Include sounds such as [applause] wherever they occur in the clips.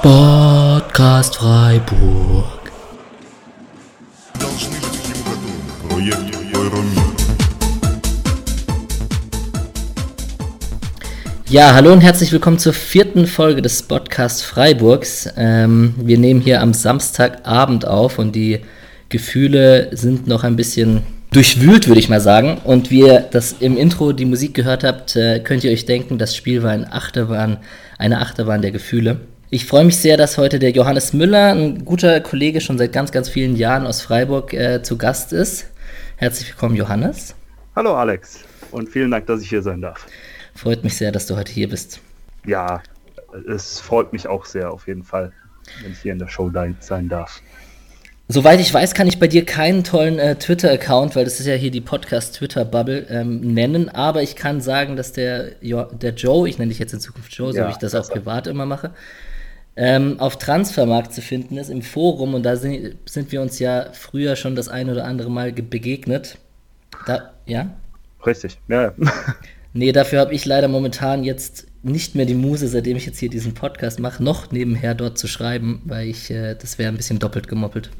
Sportcast Freiburg. Ja, hallo und herzlich willkommen zur vierten Folge des Podcast Freiburgs. Ähm, wir nehmen hier am Samstagabend auf und die Gefühle sind noch ein bisschen durchwühlt, würde ich mal sagen. Und wie ihr das im Intro die Musik gehört habt, äh, könnt ihr euch denken, das Spiel war eine Achterbahn, eine Achterbahn der Gefühle. Ich freue mich sehr, dass heute der Johannes Müller, ein guter Kollege schon seit ganz, ganz vielen Jahren aus Freiburg, äh, zu Gast ist. Herzlich willkommen, Johannes. Hallo Alex und vielen Dank, dass ich hier sein darf. Freut mich sehr, dass du heute hier bist. Ja, es freut mich auch sehr auf jeden Fall, wenn ich hier in der Show sein darf. Soweit ich weiß, kann ich bei dir keinen tollen äh, Twitter-Account, weil das ist ja hier die Podcast-Twitter-Bubble, ähm, nennen. Aber ich kann sagen, dass der, jo der Joe, ich nenne dich jetzt in Zukunft Joe, so Ja, wie ich das auch privat immer mache, ähm, auf Transfermarkt zu finden ist im Forum. Und da sind, sind wir uns ja früher schon das ein oder andere Mal ge- begegnet. Da, ja? Richtig, ja. ja. [laughs] Nee, dafür habe ich leider momentan jetzt nicht mehr die Muse, seitdem ich jetzt hier diesen Podcast mache, noch nebenher dort zu schreiben, weil ich, äh, das wäre ein bisschen doppelt gemoppelt.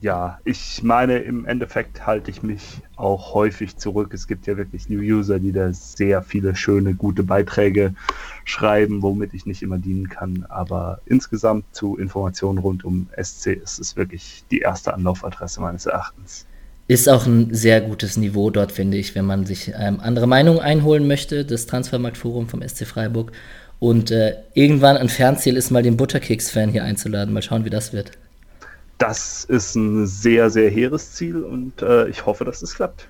Ja, ich meine, im Endeffekt halte ich mich auch häufig zurück. Es gibt ja wirklich New User, die da sehr viele schöne, gute Beiträge schreiben, womit ich nicht immer dienen kann. Aber insgesamt zu Informationen rund um SC ist es wirklich die erste Anlaufadresse meines Erachtens. Ist auch ein sehr gutes Niveau dort, finde ich, wenn man sich ähm, andere Meinungen einholen möchte. Das Transfermarktforum vom SC Freiburg. Und äh, irgendwann ein Fernziel ist, mal den Butterkeks-Fan hier einzuladen. Mal schauen, wie das wird. Das ist ein sehr, sehr hehres Ziel und äh, ich hoffe, dass es klappt.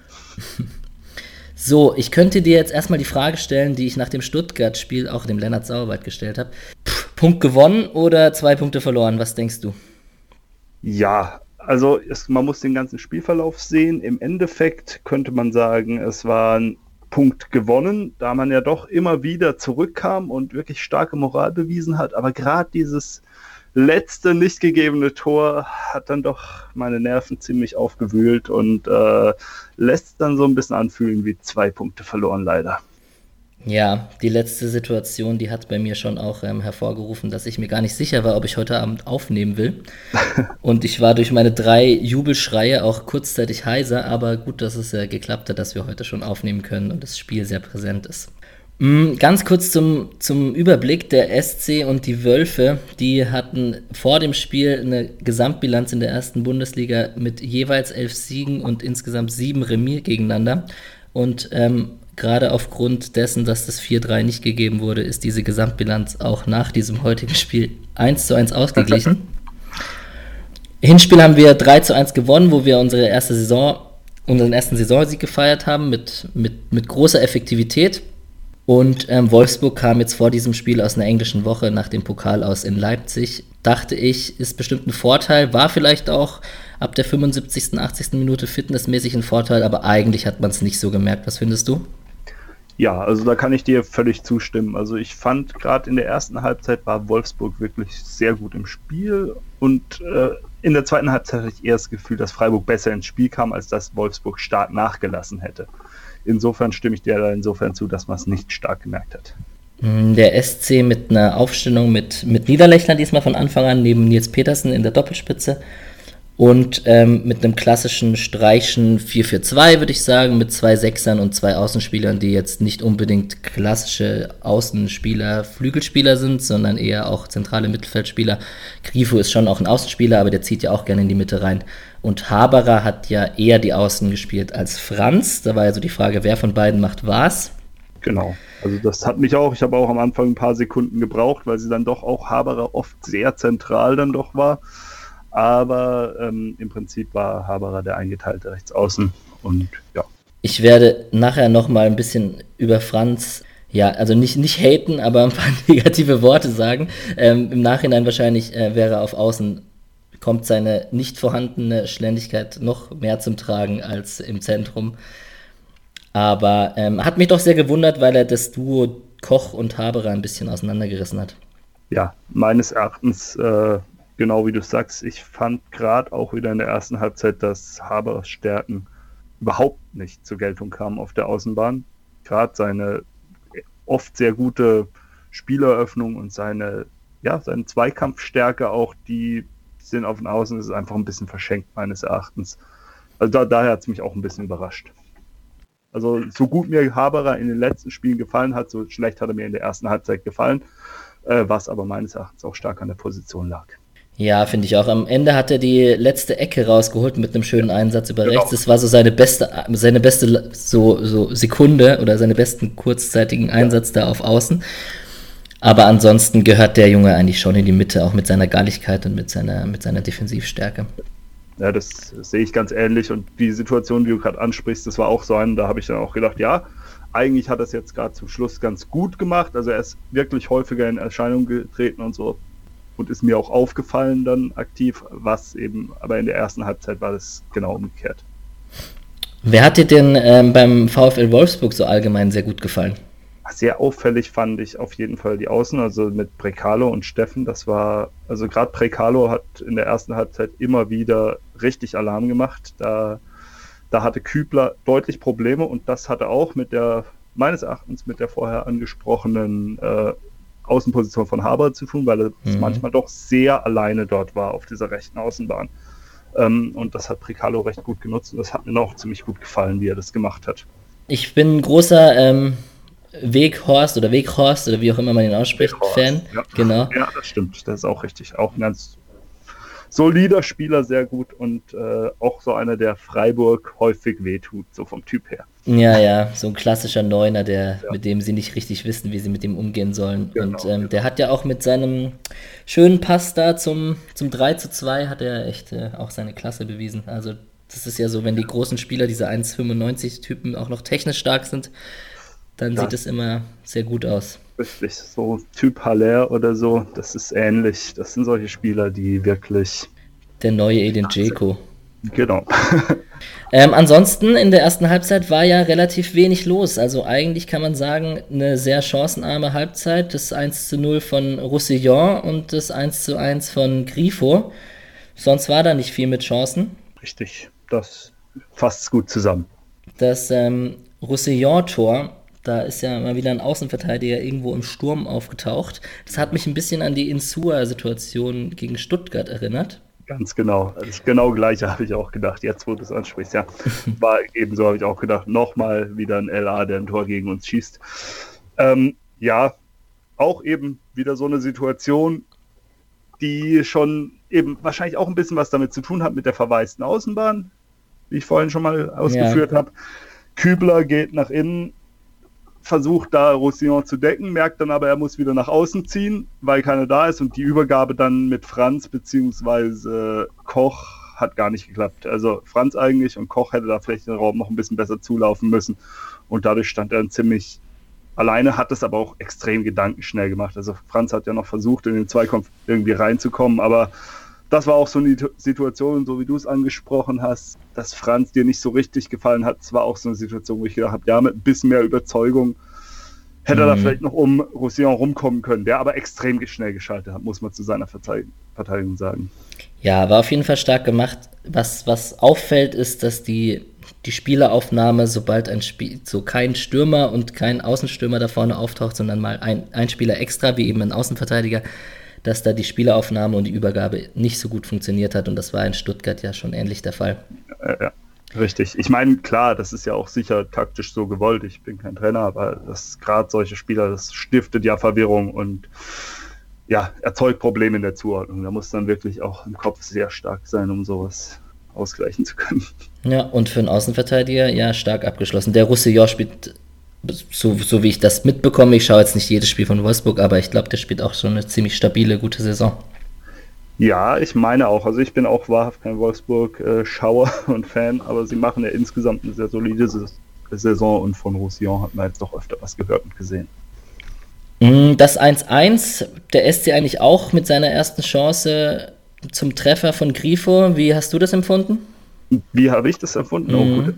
So, ich könnte dir jetzt erstmal die Frage stellen, die ich nach dem Stuttgart-Spiel auch dem Lennart Sauerwald gestellt habe. Pff, Punkt gewonnen oder zwei Punkte verloren? Was denkst du? Ja, also es, man muss den ganzen Spielverlauf sehen. Im Endeffekt könnte man sagen, es war ein Punkt gewonnen, da man ja doch immer wieder zurückkam und wirklich starke Moral bewiesen hat. Aber gerade dieses letzte nicht gegebene Tor hat dann doch meine Nerven ziemlich aufgewühlt und äh, lässt dann so ein bisschen anfühlen wie zwei Punkte verloren, leider. Ja, die letzte Situation, die hat bei mir schon auch ähm, hervorgerufen, dass ich mir gar nicht sicher war, ob ich heute Abend aufnehmen will. [laughs] Und ich war durch meine drei Jubelschreie auch kurzzeitig heiser, aber gut, dass es äh, geklappt hat, dass wir heute schon aufnehmen können und das Spiel sehr präsent ist. Mm, Ganz kurz zum, zum Überblick. Der SC und die Wölfe, die hatten vor dem Spiel eine Gesamtbilanz in der ersten Bundesliga mit jeweils elf Siegen und insgesamt sieben Remis gegeneinander. Und ähm, gerade aufgrund dessen, dass das 4-3 nicht gegeben wurde, ist diese Gesamtbilanz auch nach diesem heutigen Spiel 1 zu 1 ausgeglichen. [laughs] Hinspiel haben wir 3 zu 1 gewonnen, wo wir unsere erste Saison, unseren ersten Saisonsieg gefeiert haben mit, mit, mit großer Effektivität. Und ähm, Wolfsburg kam jetzt vor diesem Spiel aus einer englischen Woche nach dem Pokal aus in Leipzig. Dachte ich, ist bestimmt ein Vorteil, war vielleicht auch ab der 75., 80. Minute fitnessmäßig ein Vorteil, aber eigentlich hat man es nicht so gemerkt. Was findest du? Ja, also da kann ich dir völlig zustimmen. Also ich fand gerade in der ersten Halbzeit war Wolfsburg wirklich sehr gut im Spiel und äh, in der zweiten Halbzeit hatte ich eher das Gefühl, dass Freiburg besser ins Spiel kam, als dass Wolfsburg stark nachgelassen hätte. Insofern stimme ich dir da insofern zu, dass man es nicht stark gemerkt hat. Mm, Der SC mit einer Aufstellung mit, mit Niederlechner diesmal von Anfang an, neben Nils Petersen in der Doppelspitze. Und ähm, mit einem klassischen Streichen 4-4-2, würde ich sagen, mit zwei Sechsern und zwei Außenspielern, die jetzt nicht unbedingt klassische Außenspieler, Flügelspieler sind, sondern eher auch zentrale Mittelfeldspieler. Grifo ist schon auch ein Außenspieler, aber der zieht ja auch gerne in die Mitte rein. Und Haberer hat ja eher die Außen gespielt als Franz. Da war ja so die Frage, wer von beiden macht was. Genau. Also das hat mich auch, ich habe auch am Anfang ein paar Sekunden gebraucht, weil sie dann doch auch Haberer oft sehr zentral dann doch war. Aber ähm, im Prinzip war Haberer der eingeteilte Rechtsaußen und ja. Ich werde nachher noch mal ein bisschen über Franz, ja, also nicht, nicht haten, aber ein paar [laughs] negative Worte sagen. Ähm, Im Nachhinein wahrscheinlich äh, wäre auf Außen, kommt seine nicht vorhandene Schnelligkeit noch mehr zum Tragen als im Zentrum. Aber ähm, hat mich doch sehr gewundert, weil er das Duo Koch und Haberer ein bisschen auseinandergerissen hat. ja, meines Erachtens, äh, genau wie du sagst, ich fand gerade auch wieder in der ersten Halbzeit, dass Haberers Stärken überhaupt nicht zur Geltung kamen auf der Außenbahn. Gerade seine oft sehr gute Spieleröffnung und seine ja, seine Zweikampfstärke auch, die sind auf den Außen, ist einfach ein bisschen verschenkt, meines Erachtens. Also da, daher hat es mich auch ein bisschen überrascht. Also so gut mir Haberer in den letzten Spielen gefallen hat, so schlecht hat er mir in der ersten Halbzeit gefallen, äh, was aber meines Erachtens auch stark an der Position lag. Ja, finde ich auch. Am Ende hat er die letzte Ecke rausgeholt mit einem schönen Einsatz über genau. rechts. Das war so seine beste, seine beste so, so Sekunde oder seine besten kurzzeitigen Einsatz ja. da auf Außen. Aber ansonsten gehört der Junge eigentlich schon in die Mitte, auch mit seiner Galligkeit und mit seiner, mit seiner Defensivstärke. Ja, das sehe ich ganz ähnlich. Und die Situation, die du gerade ansprichst, das war auch so ein, da habe ich dann auch gedacht, ja, eigentlich hat er es jetzt gerade zum Schluss ganz gut gemacht. Also er ist wirklich häufiger in Erscheinung getreten und so und ist mir auch aufgefallen dann aktiv, was eben, aber in der ersten Halbzeit war das genau umgekehrt. Wer hat dir denn ähm, beim VfL Wolfsburg so allgemein sehr gut gefallen? Sehr auffällig fand ich auf jeden Fall die Außen, also mit Prekalo und Steffen. Das war, also gerade Prekalo hat in der ersten Halbzeit immer wieder richtig Alarm gemacht. Da, da hatte Kübler deutlich Probleme und das hatte auch mit der, meines Erachtens, mit der vorher angesprochenen äh, Außenposition von Haber zu tun, weil er mhm. manchmal doch sehr alleine dort war auf dieser rechten Außenbahn. Ähm, und das hat Pricalo recht gut genutzt und das hat mir auch ziemlich gut gefallen, wie er das gemacht hat. Ich bin ein großer ähm, Weghorst oder Weghorst oder wie auch immer man ihn ausspricht, Weghorst, Fan. Ja. Genau. Ja, das stimmt. Das ist auch richtig. Auch ein ganz solider Spieler, sehr gut und äh, auch so einer, der Freiburg häufig wehtut, so vom Typ her. Ja, ja, so ein klassischer Neuner, der, ja. mit dem sie nicht richtig wissen, wie sie mit ihm umgehen sollen. Genau, und ähm, genau. der hat ja auch mit seinem schönen Pass da zum, zum 3 zu 2 hat er echt äh, auch seine Klasse bewiesen. Also das ist ja so, wenn die großen Spieler, diese 1,95-Typen auch noch technisch stark sind, dann das sieht es immer sehr gut aus. Richtig, so Typ Haller oder so, das ist ähnlich. Das sind solche Spieler, die wirklich... Der neue Edin Dzeko. Genau. [laughs] ähm, ansonsten in der ersten Halbzeit war ja relativ wenig los. Also eigentlich kann man sagen, eine sehr chancenarme Halbzeit. Das 1 zu 0 von Roussillon und das 1 zu 1 von Grifo. Sonst war da nicht viel mit Chancen. Richtig, das fasst gut zusammen. Das ähm, Roussillon-Tor, da ist ja mal wieder ein Außenverteidiger irgendwo im Sturm aufgetaucht. Das hat mich ein bisschen an die Insua-Situation gegen Stuttgart erinnert. Ganz genau. Das genau gleiche habe ich auch gedacht, jetzt wo du es ansprichst. Ja, [laughs] war ebenso habe ich auch gedacht, nochmal wieder ein LA, der ein Tor gegen uns schießt. Ähm, ja, auch eben wieder so eine Situation, die schon eben wahrscheinlich auch ein bisschen was damit zu tun hat mit der verwaisten Außenbahn, wie ich vorhin schon mal ausgeführt ja. habe. Kübler geht nach innen, versucht da Roussillon zu decken, merkt dann aber, er muss wieder nach außen ziehen, weil keiner da ist und die Übergabe dann mit Franz bzw. Koch hat gar nicht geklappt. Also Franz eigentlich und Koch hätte da vielleicht den Raum noch ein bisschen besser zulaufen müssen und dadurch stand er dann ziemlich alleine, hat es aber auch extrem gedankenschnell gemacht. Also Franz hat ja noch versucht, in den Zweikampf irgendwie reinzukommen, aber das war auch so eine Situation, so wie du es angesprochen hast, dass Franz dir nicht so richtig gefallen hat. Es war auch so eine Situation, wo ich gedacht habe, ja, mit ein bisschen mehr Überzeugung hätte mhm. er da mhm. vielleicht noch um Roussillon rumkommen können, der aber extrem schnell geschaltet hat, muss man zu seiner Verteidigung sagen. Ja, war auf jeden Fall stark gemacht. Was, was auffällt, ist, dass die, die Spieleraufnahme, sobald ein Spiel, so kein Stürmer und kein Außenstürmer da vorne auftaucht, sondern mal ein, ein Spieler extra, wie eben ein Außenverteidiger, dass da die Spieleraufnahme und die Übergabe nicht so gut funktioniert hat. Und das war in Stuttgart ja schon ähnlich der Fall. Ja, ja. Richtig. Ich meine, klar, das ist ja auch sicher taktisch so gewollt. Ich bin kein Trainer, aber das gerade solche Spieler, das stiftet ja Verwirrung und ja, erzeugt Probleme in der Zuordnung. Da muss dann wirklich auch im Kopf sehr stark sein, um sowas ausgleichen zu können. Ja, und für einen Außenverteidiger, ja, stark abgeschlossen. Der Roussillon spielt so, so wie ich das mitbekomme, ich schaue jetzt nicht jedes Spiel von Wolfsburg, aber ich glaube, der spielt auch schon eine ziemlich stabile, gute Saison. Ja, ich meine auch. Also ich bin auch wahrhaft kein Wolfsburg-Schauer [laughs] und Fan, aber sie machen ja insgesamt eine sehr solide Saison und von Roussillon hat man jetzt doch öfter was gehört und gesehen. Mm, das 1-1, der SC eigentlich auch mit seiner ersten Chance zum Treffer von Grifo. Wie hast du das empfunden? Wie habe ich das empfunden? Mhm. Oh, gut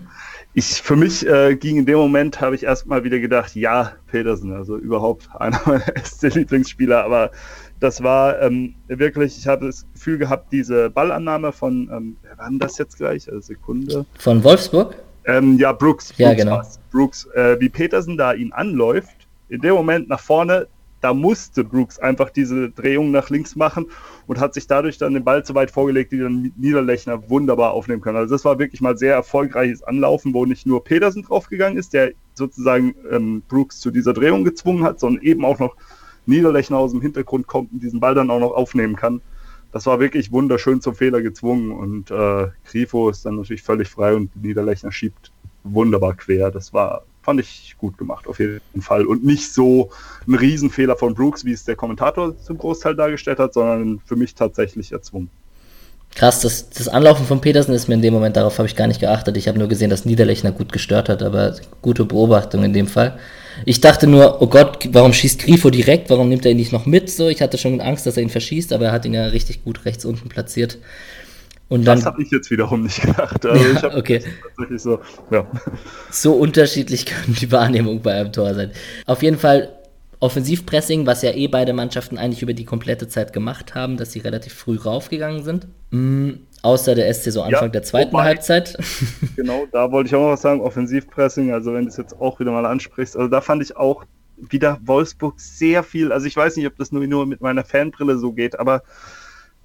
ich für mich äh, ging in dem Moment, habe ich erstmal wieder gedacht, ja, Petersen, also überhaupt [laughs] einer meiner ersten Lieblingsspieler, aber das war ähm, wirklich, ich habe das Gefühl gehabt, diese Ballannahme von, ähm, wer war denn das jetzt gleich? Also Sekunde. Von Wolfsburg? Ähm, ja, Brooks. Ja, genau. Brooks, äh, wie Petersen da ihn anläuft, in dem Moment nach vorne, da musste Brooks einfach diese Drehung nach links machen und hat sich dadurch dann den Ball so weit vorgelegt, die dann Niederlechner wunderbar aufnehmen können. Also das war wirklich mal sehr erfolgreiches Anlaufen, wo nicht nur Petersen draufgegangen ist, der sozusagen ähm, Brooks zu dieser Drehung gezwungen hat, sondern eben auch noch Niederlechner aus dem Hintergrund kommt und diesen Ball dann auch noch aufnehmen kann. Das war wirklich wunderschön zum Fehler gezwungen und äh, Grifo ist dann natürlich völlig frei und Niederlechner schiebt wunderbar quer. Das war, fand ich gut gemacht, auf jeden Fall. Und nicht so ein Riesenfehler von Brooks, wie es der Kommentator zum Großteil dargestellt hat, sondern für mich tatsächlich erzwungen. Krass, das, das Anlaufen von Petersen ist mir in dem Moment, darauf habe ich gar nicht geachtet. Ich habe nur gesehen, dass Niederlechner gut gestört hat, aber gute Beobachtung in dem Fall. Ich dachte nur, oh Gott, warum schießt Grifo direkt? Warum nimmt er ihn nicht noch mit? So, ich hatte schon Angst, dass er ihn verschießt, aber er hat ihn ja richtig gut rechts unten platziert. Und dann, das habe ich jetzt wiederum nicht gedacht. Also ja, ich okay. So, ja. so unterschiedlich [laughs] können die Wahrnehmung bei einem Tor sein. Auf jeden Fall Offensivpressing, was ja eh beide Mannschaften eigentlich über die komplette Zeit gemacht haben, dass sie relativ früh raufgegangen sind. Mhm, außer der SC so Anfang ja, der zweiten wobei, Halbzeit. [laughs] Genau, da wollte ich auch noch was sagen. Offensivpressing, also wenn du es jetzt auch wieder mal ansprichst, also da fand ich auch wieder Wolfsburg sehr viel, also ich weiß nicht, ob das nur, nur mit meiner Fanbrille so geht, aber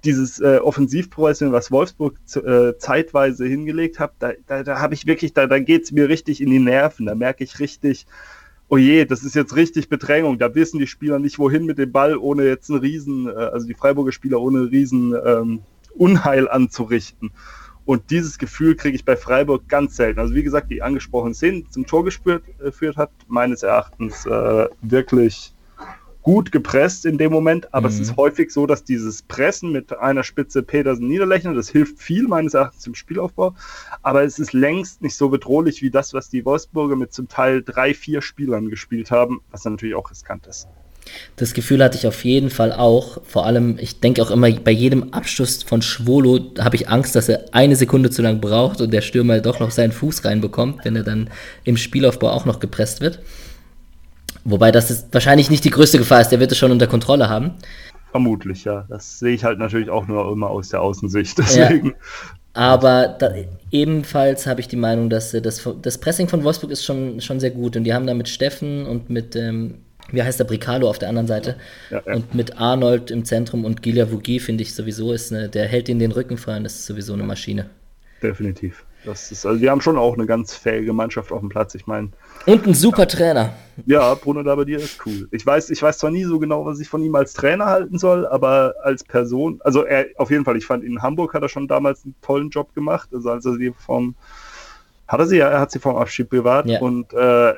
dieses äh, Offensivpressing, was Wolfsburg äh, zeitweise hingelegt hat, da, da, da habe ich wirklich, da, da geht es mir richtig in die Nerven. Da merke ich richtig, oh je, das ist jetzt richtig Bedrängung. Da wissen die Spieler nicht, wohin mit dem Ball, ohne jetzt einen Riesen, äh, also die Freiburger Spieler ohne Riesen ähm, Unheil anzurichten. Und dieses Gefühl kriege ich bei Freiburg ganz selten. Also wie gesagt, die angesprochenen Szenen zum Tor geführt, äh, geführt hat, meines Erachtens äh, wirklich gut gepresst in dem Moment, aber mhm. es ist häufig so, dass dieses Pressen mit einer Spitze Petersen Niederlechner, das hilft viel meines Erachtens im Spielaufbau, aber es ist längst nicht so bedrohlich wie das, was die Wolfsburger mit zum Teil drei, vier Spielern gespielt haben, was dann natürlich auch riskant ist. Das Gefühl hatte ich auf jeden Fall auch. Vor allem, ich denke auch immer, bei jedem Abschluss von Schwolo habe ich Angst, dass er eine Sekunde zu lang braucht und der Stürmer doch noch seinen Fuß reinbekommt, wenn er dann im Spielaufbau auch noch gepresst wird. Wobei das ist wahrscheinlich nicht die größte Gefahr ist, der wird es schon unter Kontrolle haben. Vermutlich, ja. Das sehe ich halt natürlich auch nur immer aus der Außensicht. [laughs] Deswegen. Ja. Aber da, ebenfalls habe ich die Meinung, dass das, das Pressing von Wolfsburg ist schon, schon sehr gut. Und die haben da mit Steffen und mit, ähm, wie heißt der, Bricalo auf der anderen Seite. Ja, ja. Und mit Arnold im Zentrum und Gilia Vugi, finde ich sowieso, ist eine, der hält ihnen den Rücken frei und ist sowieso eine Maschine. Definitiv. Das ist, also wir haben schon auch eine ganz fähige Mannschaft auf dem Platz. Ich meine. Und ein super ja, Trainer. Ja, Bruno Labbadia ist cool. Ich weiß, ich weiß zwar nie so genau, was ich von ihm als Trainer halten soll, aber als Person, also er auf jeden Fall, ich fand in Hamburg hat er schon damals einen tollen Job gemacht. Also als er sie vom hat er sie ja, er hat sie vom Abschied bewahrt ja. und äh,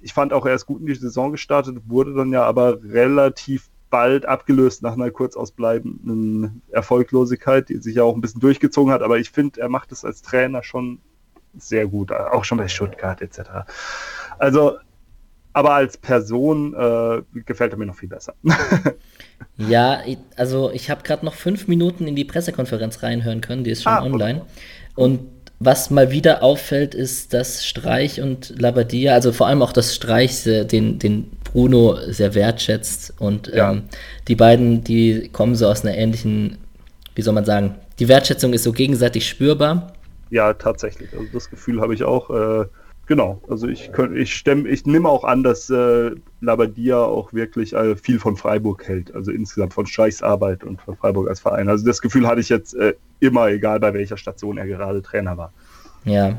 ich fand auch, er ist gut in die Saison gestartet, wurde dann ja aber relativ bald abgelöst nach einer kurzausbleibenden Erfolglosigkeit, die sich ja auch ein bisschen durchgezogen hat. Aber ich finde, er macht es als Trainer schon sehr gut, auch schon bei Stuttgart etc. Also, aber als Person äh, gefällt er mir noch viel besser. [laughs] ja, also ich habe gerade noch fünf Minuten in die Pressekonferenz reinhören können, die ist schon ah, online. Und was mal wieder auffällt, ist, dass Streich und Labadia, also vor allem auch das Streich, den, den Bruno sehr wertschätzt. Und ja. ähm, die beiden, die kommen so aus einer ähnlichen, wie soll man sagen, die Wertschätzung ist so gegenseitig spürbar. Ja, tatsächlich. Also das Gefühl habe ich auch. Äh, genau. Also ich, ich, stemm, ich nehme auch an, dass äh, Labadia auch wirklich äh, viel von Freiburg hält. Also insgesamt von Streichs Arbeit und von Freiburg als Verein. Also das Gefühl hatte ich jetzt äh, immer, egal bei welcher Station er gerade Trainer war. Ja,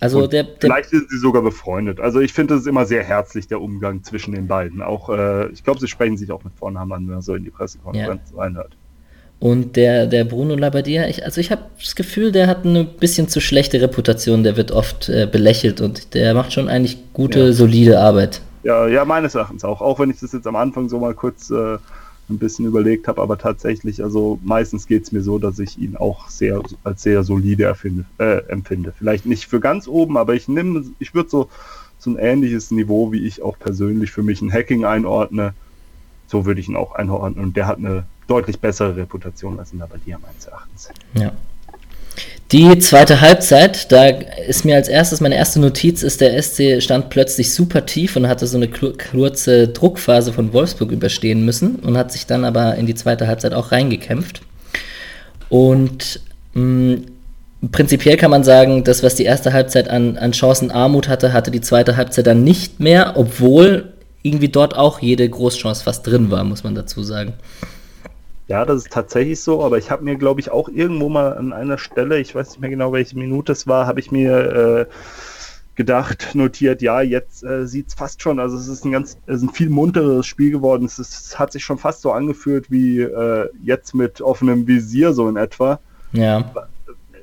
also der, der, vielleicht sind sie sogar befreundet. Also ich finde, es ist immer sehr herzlich, der Umgang zwischen den beiden. Auch, äh, ich glaube, sie sprechen sich auch mit Vornamen an, wenn man so in die Pressekonferenz ja. reinhört. Und der, der Bruno Labbadia, ich, also ich habe das Gefühl, der hat eine bisschen zu schlechte Reputation, der wird oft äh, belächelt und der macht schon eigentlich gute, ja. solide Arbeit. Ja, ja, meines Erachtens auch. Auch wenn ich das jetzt am Anfang so mal kurz äh, ein bisschen überlegt habe, aber tatsächlich, also meistens geht es mir so, dass ich ihn auch sehr als sehr solide erfinde, äh, empfinde. Vielleicht nicht für ganz oben, aber ich nehme, ich würde so, so ein ähnliches Niveau, wie ich auch persönlich für mich ein Hacking einordne, so würde ich ihn auch einordnen. Und der hat eine deutlich bessere Reputation als in der bei dir meines Erachtens. Ja. Die zweite Halbzeit, da ist mir als erstes, meine erste Notiz ist, der SC stand plötzlich super tief und hatte so eine kurze Druckphase von Wolfsburg überstehen müssen und hat sich dann aber in die zweite Halbzeit auch reingekämpft. Und mh, mm, prinzipiell kann man sagen, das, was die erste Halbzeit an, an Chancenarmut hatte, hatte die zweite Halbzeit dann nicht mehr, obwohl irgendwie dort auch jede Großchance fast drin war, muss man dazu sagen. Ja, das ist tatsächlich so, aber ich habe mir, glaube ich, auch irgendwo mal an einer Stelle, ich weiß nicht mehr genau, welche Minute es war, habe ich mir äh, gedacht, notiert, ja, jetzt äh, sieht es fast schon, also es ist ein ganz, es ist ein viel munteres Spiel geworden. Es, ist, es hat sich schon fast so angefühlt wie äh, jetzt mit offenem Visier, so in etwa. Ja.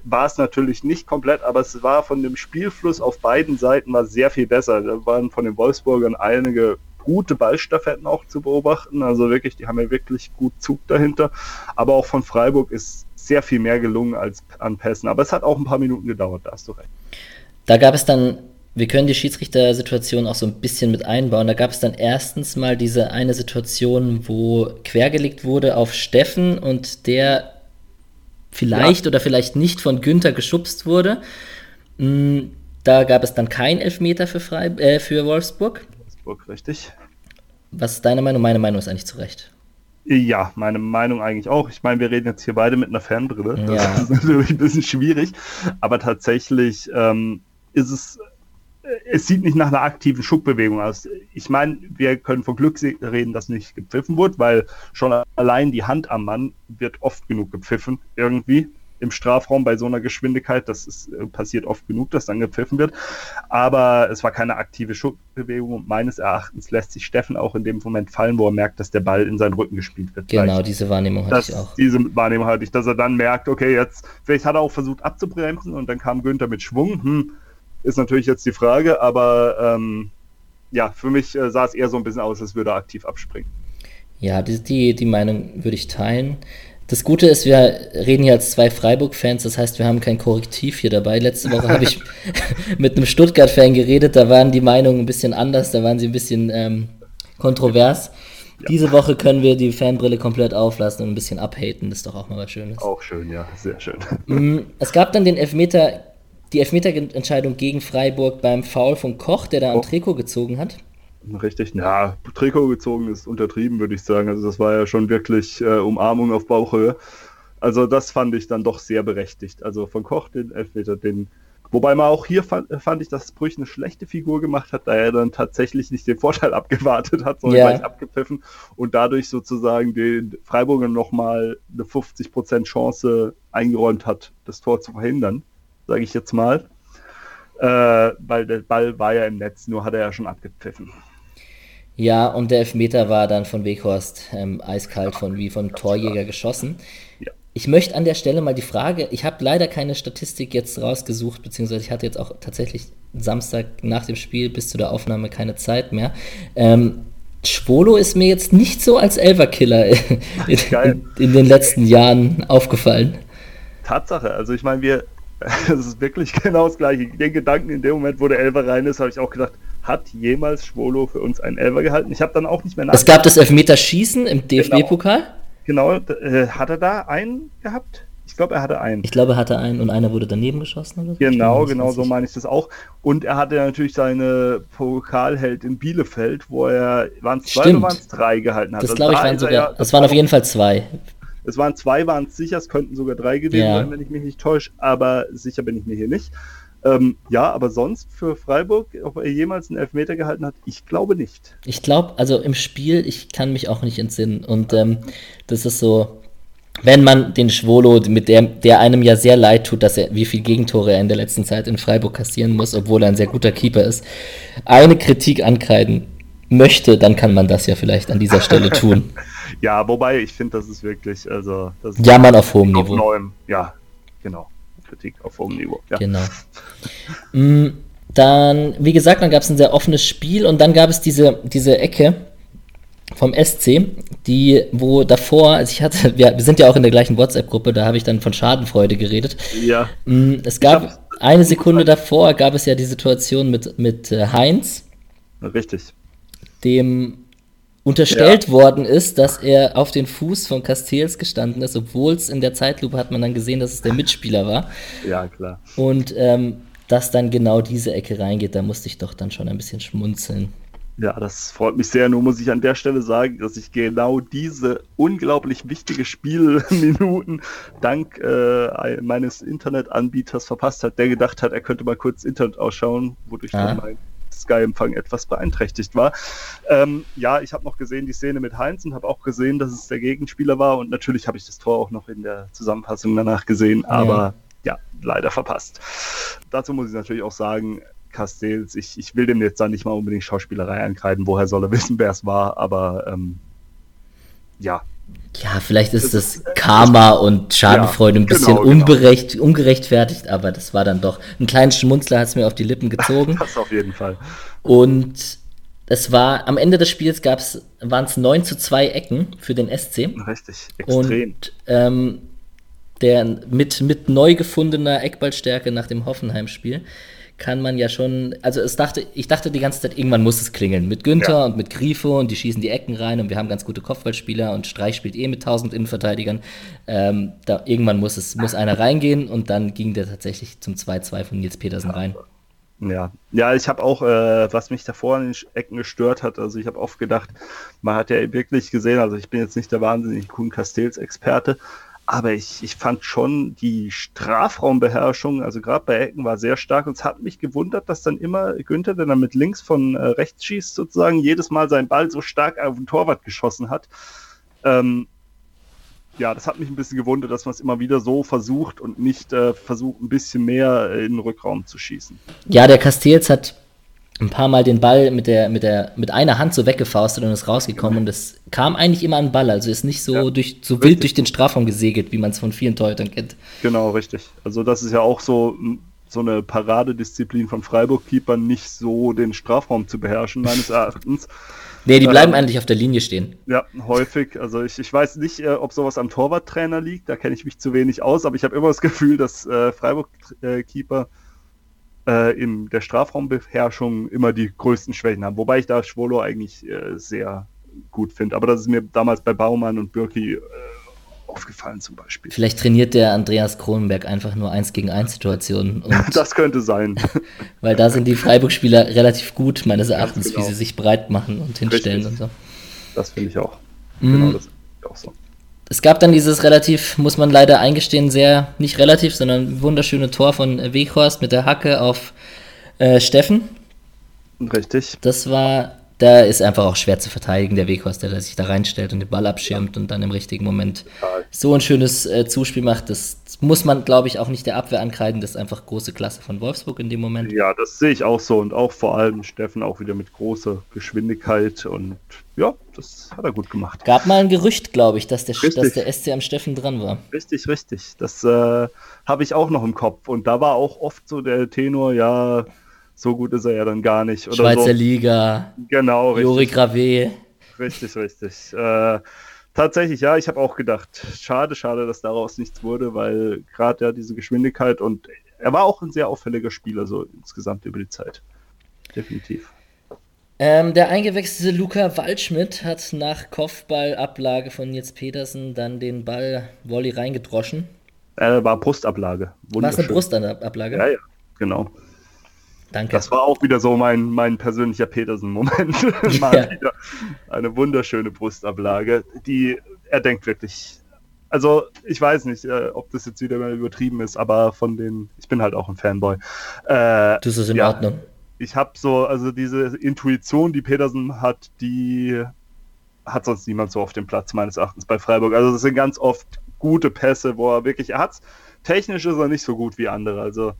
War es natürlich nicht komplett, aber es war von dem Spielfluss auf beiden Seiten war sehr viel besser. Da waren von den Wolfsburgern einige gute Ballstaffetten auch zu beobachten. Also wirklich, die haben ja wirklich gut Zug dahinter. Aber auch von Freiburg ist sehr viel mehr gelungen als an Pässen. Aber es hat auch ein paar Minuten gedauert, da hast du recht. Da gab es dann, wir können die Schiedsrichtersituation auch so ein bisschen mit einbauen. Da gab es dann erstens mal diese eine Situation, wo quergelegt wurde auf Steffen und der vielleicht ja. oder vielleicht nicht von Günther geschubst wurde. Mm, da gab es dann kein Elfmeter für, Freib äh, für Wolfsburg. Wolfsburg, richtig. Was ist deine Meinung? Meine Meinung ist eigentlich zu Recht. Ja, meine Meinung eigentlich auch. Ich meine, wir reden jetzt hier beide mit einer Fanbrille. Ja. Das ist [laughs] natürlich ein bisschen schwierig. Aber tatsächlich ähm, ist es, es sieht nicht nach einer aktiven Schuckbewegung aus. Ich meine, wir können von Glück reden, dass nicht gepfiffen wird, weil schon allein die Hand am Mann wird oft genug gepfiffen, irgendwie im Strafraum bei so einer Geschwindigkeit. Das ist, äh, passiert oft genug, dass dann gepfiffen wird. Aber es war keine aktive Schuckbewegung und meines Erachtens lässt sich Steffen auch in dem Moment fallen, wo er merkt, dass der Ball in seinen Rücken gespielt wird. Genau, vielleicht. diese Wahrnehmung hatte ich auch. Diese Wahrnehmung hatte ich, dass er dann merkt, okay, jetzt, vielleicht hat er auch versucht abzubremsen und dann kam Günther mit Schwung. Hm, ist natürlich jetzt die Frage, aber ähm, ja, für mich äh, sah es eher so ein bisschen aus, als würde er aktiv abspringen. Ja, die, die, die Meinung würde ich teilen. Das Gute ist, wir reden hier als zwei Freiburg-Fans, das heißt, wir haben kein Korrektiv hier dabei. Letzte Woche habe ich [laughs] mit einem Stuttgart-Fan geredet, da waren die Meinungen ein bisschen anders, da waren sie ein bisschen ähm, kontrovers. Ja. Diese Woche können wir die Fanbrille komplett auflassen und ein bisschen abhaten, das ist doch auch mal was Schönes. Auch schön, ja, sehr schön. Mm, [laughs] es gab dann den Elfmeter, die Elfmeterentscheidung gegen Freiburg beim Foul von Koch, der da am oh. Trikot gezogen hat. Richtig, ja, Trikot gezogen ist untertrieben, würde ich sagen. Also das war ja schon wirklich äh, Umarmung auf Bauchhöhe. Also das fand ich dann doch sehr berechtigt. Also von Koch den Elfmeter, den Wobei man auch hier fand, fand ich, dass Brüch eine schlechte Figur gemacht hat, da er dann tatsächlich nicht den Vorteil [laughs] abgewartet hat, sondern ja. gleich abgepfiffen und dadurch sozusagen den Freiburgern nochmal eine 50% Chance eingeräumt hat, das Tor zu verhindern, sage ich jetzt mal. Äh, weil der Ball war ja im Netz, nur hat er ja schon abgepfiffen. Ja, und der Elfmeter war dann von Weghorst ähm, eiskalt von wie von Torjäger geschossen. Ja. Ich möchte an der Stelle mal die Frage, ich habe leider keine Statistik jetzt rausgesucht, beziehungsweise ich hatte jetzt auch tatsächlich Samstag nach dem Spiel bis zu der Aufnahme keine Zeit mehr. Ähm, Schwolo ist mir jetzt nicht so als Elverkiller [laughs] in, in, in den letzten Jahren aufgefallen. Tatsache, also ich meine, wir, [laughs] es ist wirklich genau das gleiche. Den Gedanken in dem Moment, wo der Elfer rein ist, habe ich auch gedacht, hat jemals Schwolo für uns einen Elfer gehalten? Ich habe dann auch nicht mehr nach. Es gab das Elfmeterschießen im DFB-Pokal. Genau, genau äh, hat er da einen gehabt? Ich glaube, er hatte einen. Ich glaube, er hatte einen und einer wurde daneben geschossen oder so. Genau, genau, so meine ich das auch. Und er hatte natürlich seine Pokalheld in Bielefeld, wo er, waren es zwei Stimmt. oder waren es drei gehalten hat. Das glaube ich waren sogar, das waren auf jeden Fall zwei. Es waren zwei, waren es sicher, es könnten sogar drei gewesen ja. sein, wenn ich mich nicht täusche, aber sicher bin ich mir hier nicht. Ähm, ja, aber sonst für Freiburg, ob er jemals einen Elfmeter gehalten hat, ich glaube nicht. Ich glaube, also im Spiel, ich kann mich auch nicht entsinnen. Und ähm, das ist so, wenn man den Schwolo, mit der, der einem ja sehr leid tut, dass er, wie viel Gegentore er in der letzten Zeit in Freiburg kassieren muss, obwohl er ein sehr guter Keeper ist, eine Kritik ankreiden möchte, dann kann man das ja vielleicht an dieser Stelle tun. [laughs] ja, wobei ich finde, das ist wirklich, also das Jammern auf hohem Niveau. Neuem, ja, genau. Kritik auf hohem Niveau. Ja. Genau. Mm, dann, wie gesagt, dann gab es ein sehr offenes Spiel und dann gab es diese, diese Ecke vom SC, die, wo davor, also ich hatte, wir, wir sind ja auch in der gleichen WhatsApp-Gruppe, da habe ich dann von Schadenfreude geredet. Ja. Mm, es gab eine Sekunde davor, gab es ja die Situation mit, mit äh, Heinz. Richtig. Dem unterstellt ja. worden ist, dass er auf den Fuß von Castells gestanden ist, obwohl es in der Zeitlupe hat man dann gesehen, dass es der Mitspieler war. [laughs] Ja, klar. Und ähm, dass dann genau diese Ecke reingeht, da musste ich doch dann schon ein bisschen schmunzeln. Ja, das freut mich sehr. Nur muss ich an der Stelle sagen, dass ich genau diese unglaublich wichtige Spielminuten dank äh, meines Internetanbieters verpasst hat, der gedacht hat, er könnte mal kurz Internet ausschauen, wodurch ah. dann mein Sky-Empfang etwas beeinträchtigt war. Ähm, ja, ich habe noch gesehen die Szene mit Heinz und habe auch gesehen, dass es der Gegenspieler war und natürlich habe ich das Tor auch noch in der Zusammenfassung danach gesehen, aber ja, ja leider verpasst. Dazu muss ich natürlich auch sagen, Castells, ich, ich will dem jetzt da nicht mal unbedingt Schauspielerei ankreiden, woher soll er wissen, wer es war, aber ähm, ja, ja, vielleicht ist das, das Karma und Schadenfreude ein bisschen genau, genau. ungerechtfertigt, aber das war dann doch. Ein kleinen Schmunzler hat es mir auf die Lippen gezogen. [laughs] das auf jeden Fall. Und es war, am Ende des Spiels waren es 9 zu 2 Ecken für den SC. Richtig, extrem. Und ähm, der mit, mit neu gefundener Eckballstärke nach dem Hoffenheim-Spiel kann man ja schon, also es dachte, ich dachte die ganze Zeit, irgendwann muss es klingeln. Mit Günther ja. und mit Grifo und die schießen die Ecken rein und wir haben ganz gute Kopfballspieler und Streich spielt eh mit 1000 Innenverteidigern. Ähm, da, irgendwann muss es, muss einer reingehen und dann ging der tatsächlich zum 2-2 von Nils Petersen rein. Ja, ja, ich habe auch, äh, was mich davor in den Ecken gestört hat, also ich habe oft gedacht, man hat ja wirklich gesehen, also ich bin jetzt nicht der wahnsinnig Kuhn Castells-Experte, aber ich, ich fand schon die Strafraumbeherrschung, also gerade bei Ecken, war sehr stark. Und es hat mich gewundert, dass dann immer Günther, der dann mit links von äh, rechts schießt, sozusagen jedes Mal seinen Ball so stark auf den Torwart geschossen hat. Ähm, ja, das hat mich ein bisschen gewundert, dass man es immer wieder so versucht und nicht äh, versucht, ein bisschen mehr in den Rückraum zu schießen. Ja, der Castells hat ein paar Mal den Ball mit der, mit der, mit einer Hand so weggefaustet und ist rausgekommen und es kam eigentlich immer an den Ball, also ist nicht so ja, durch, so wild durch den Strafraum gesegelt, wie man es von vielen Torhütern kennt. Genau, richtig. Also das ist ja auch so, so eine Paradedisziplin von Freiburg-Keepern, nicht so den Strafraum zu beherrschen, meines Erachtens. [laughs] nee, die bleiben ähm, eigentlich auf der Linie stehen. Ja, häufig. Also ich, ich weiß nicht, äh, ob sowas am Torwarttrainer liegt, da kenne ich mich zu wenig aus, aber ich habe immer das Gefühl, dass äh, Freiburg-Keeper äh, äh, in der Strafraumbeherrschung immer die größten Schwächen haben. Wobei ich da Schwolo eigentlich äh, sehr gut finde. Aber das ist mir damals bei Baumann und Birki äh, aufgefallen zum Beispiel. Vielleicht trainiert der Andreas Kronenberg einfach nur 1 gegen 1 Situationen. [laughs] das könnte sein. [laughs] weil da sind die Freiburg-Spieler relativ gut, meines Erachtens, genau. wie sie sich breit machen und hinstellen Richtig. und so. Das finde ich auch. Mhm. Genau, das finde ich auch so es gab dann dieses relativ, muss man leider eingestehen, sehr, nicht relativ, sondern wunderschöne Tor von Weghorst mit der Hacke auf äh, Steffen. Richtig. Das war, da ist einfach auch schwer zu verteidigen, der Weghorst, der sich da reinstellt und den Ball abschirmt und dann im richtigen Moment so ein schönes äh, Zuspiel macht. Das muss man, glaube ich, auch nicht der Abwehr ankreiden. Das ist einfach große Klasse von Wolfsburg in dem Moment. Ja, das sehe ich auch so. Und auch vor allem Steffen auch wieder mit großer Geschwindigkeit. Und ja, das hat er gut gemacht. Gab mal ein Gerücht, glaube ich, dass der, dass der SC am Steffen dran war. Richtig, richtig. Das äh, habe ich auch noch im Kopf. Und da war auch oft so der Tenor, ja, so gut ist er ja dann gar nicht. Schweizer so. Liga. Genau, richtig. Juri Gravé. Richtig, richtig. Äh, Tatsächlich, ja, ich habe auch gedacht, schade, schade, dass daraus nichts wurde, weil gerade ja diese Geschwindigkeit und er war auch ein sehr auffälliger Spieler, so insgesamt über die Zeit. Definitiv. Ähm, der eingewechselte Luca Waldschmidt hat nach Kopfballablage von Nils Petersen dann den Ball Volley reingedroschen. Äh, war Brustablage. War es eine Brustablage? Ja, ja, genau. Danke. Das war auch wieder so mein, mein persönlicher Petersen-Moment. [laughs] [laughs] ja. Eine wunderschöne Brustablage, die er denkt wirklich. Also, ich weiß nicht, äh, ob das jetzt wieder mal übertrieben ist, aber von den, ich bin halt auch ein Fanboy. Äh, das ist in ja, Ordnung. Ich habe so, also diese Intuition, die Petersen hat, die hat sonst niemand so auf dem Platz, meines Erachtens, bei Freiburg. Also, das sind ganz oft gute Pässe, wo er wirklich, er hat's. Technisch ist er nicht so gut wie andere. Also,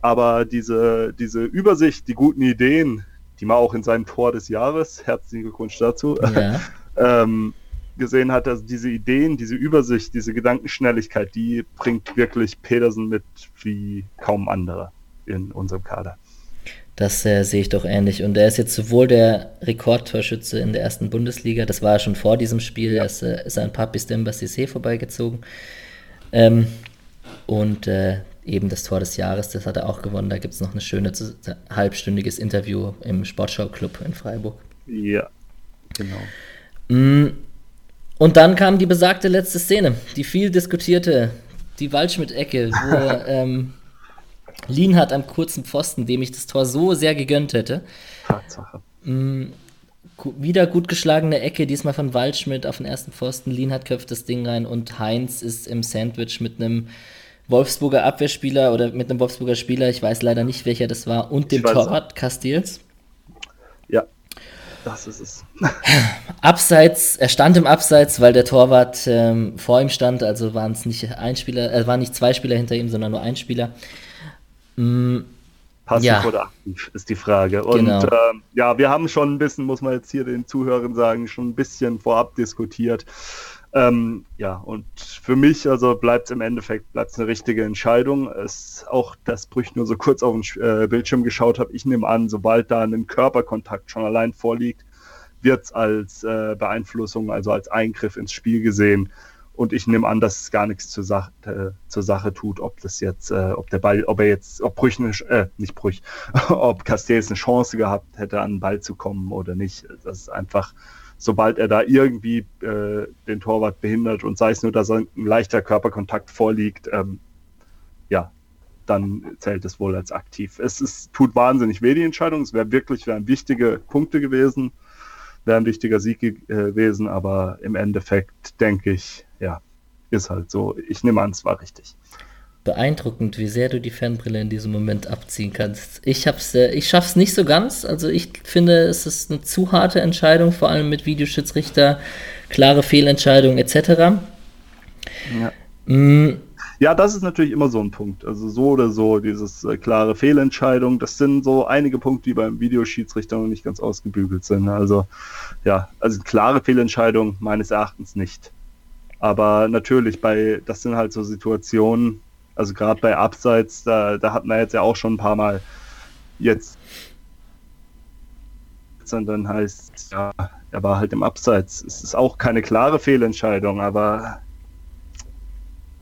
aber diese, diese Übersicht, die guten Ideen, die man auch in seinem Tor des Jahres, herzlichen Glückwunsch dazu, ja. [laughs] ähm, gesehen hat, also diese Ideen, diese Übersicht, diese Gedankenschnelligkeit, die bringt wirklich Pedersen mit wie kaum andere in unserem Kader. Das äh, sehe ich doch ähnlich. Und er ist jetzt sowohl der Rekordtorschütze in der ersten Bundesliga, das war er schon vor diesem Spiel, ja. er ist, äh, ist an Papis Demba Cissé vorbeigezogen. Ähm, und äh, eben das Tor des Jahres, das hat er auch gewonnen. Da gibt es noch ein schönes halbstündiges Interview im Sportschau-Club in Freiburg. Ja, genau. Mm, und dann kam die besagte letzte Szene, die viel diskutierte, die Waldschmidt-Ecke, wo [laughs] ähm, Lienhardt am kurzen Pfosten, dem ich das Tor so sehr gegönnt hätte. Tatsache. Mm, wieder gut geschlagene Ecke, diesmal von Waldschmidt auf den ersten Pfosten. Lienhardt köpft das Ding rein und Heinz ist im Sandwich mit einem Wolfsburger Abwehrspieler oder mit einem Wolfsburger Spieler, ich weiß leider nicht, welcher das war, und dem Torwart Castells. Das ist es. [laughs] Abseits, er stand im Abseits, weil der Torwart ähm, vor ihm stand, also waren es nicht ein Spieler, äh, waren nicht zwei Spieler hinter ihm, sondern nur ein Spieler. Mm, Passiv ja. oder aktiv ist die Frage. Und genau. äh, ja, wir haben schon ein bisschen, muss man jetzt hier den Zuhörern sagen, schon ein bisschen vorab diskutiert. Ähm, ja, und für mich, also bleibt es im Endeffekt bleibt's eine richtige Entscheidung. Es auch, dass Brüch nur so kurz auf den äh, Bildschirm geschaut habe. Ich nehme an, sobald da ein Körperkontakt schon allein vorliegt, wird es als äh, Beeinflussung, also als Eingriff ins Spiel gesehen. Und ich nehme an, dass es gar nichts zur Sache, äh, zur Sache tut, ob das jetzt, äh, ob der Ball, ob er jetzt, ob Brüch, eine, äh, nicht Brüch, [laughs] ob Castells eine Chance gehabt hätte, an den Ball zu kommen oder nicht. Das ist einfach, sobald er da irgendwie äh, den Torwart behindert und sei es nur, dass ein leichter Körperkontakt vorliegt, ähm, ja, dann zählt es wohl als aktiv. Es ist, tut wahnsinnig weh, die Entscheidung. Es wäre wirklich wären wichtige Punkte gewesen, wäre ein wichtiger Sieg äh, gewesen, aber im Endeffekt denke ich, ja, ist halt so. Ich nehme an, es war richtig. Beeindruckend, wie sehr du die Fanbrille in diesem Moment abziehen kannst. Ich hab's, äh, ich schaff's nicht so ganz. Also ich finde, es ist eine zu harte Entscheidung, vor allem mit Videoschiedsrichter, klare Fehlentscheidungen etc. Ja. Mm. Ja, das ist natürlich immer so ein Punkt. Also so oder so, dieses äh, klare Fehlentscheidung, das sind so einige Punkte, die beim Videoschiedsrichter noch nicht ganz ausgebügelt sind. Also ja, also klare Fehlentscheidung meines Erachtens nicht. Aber natürlich, bei, das sind halt so Situationen, also gerade bei Abseits, da, da hat man jetzt ja auch schon ein paar Mal jetzt. Und dann heißt, ja, er war halt im Abseits. Es ist auch keine klare Fehlentscheidung, aber.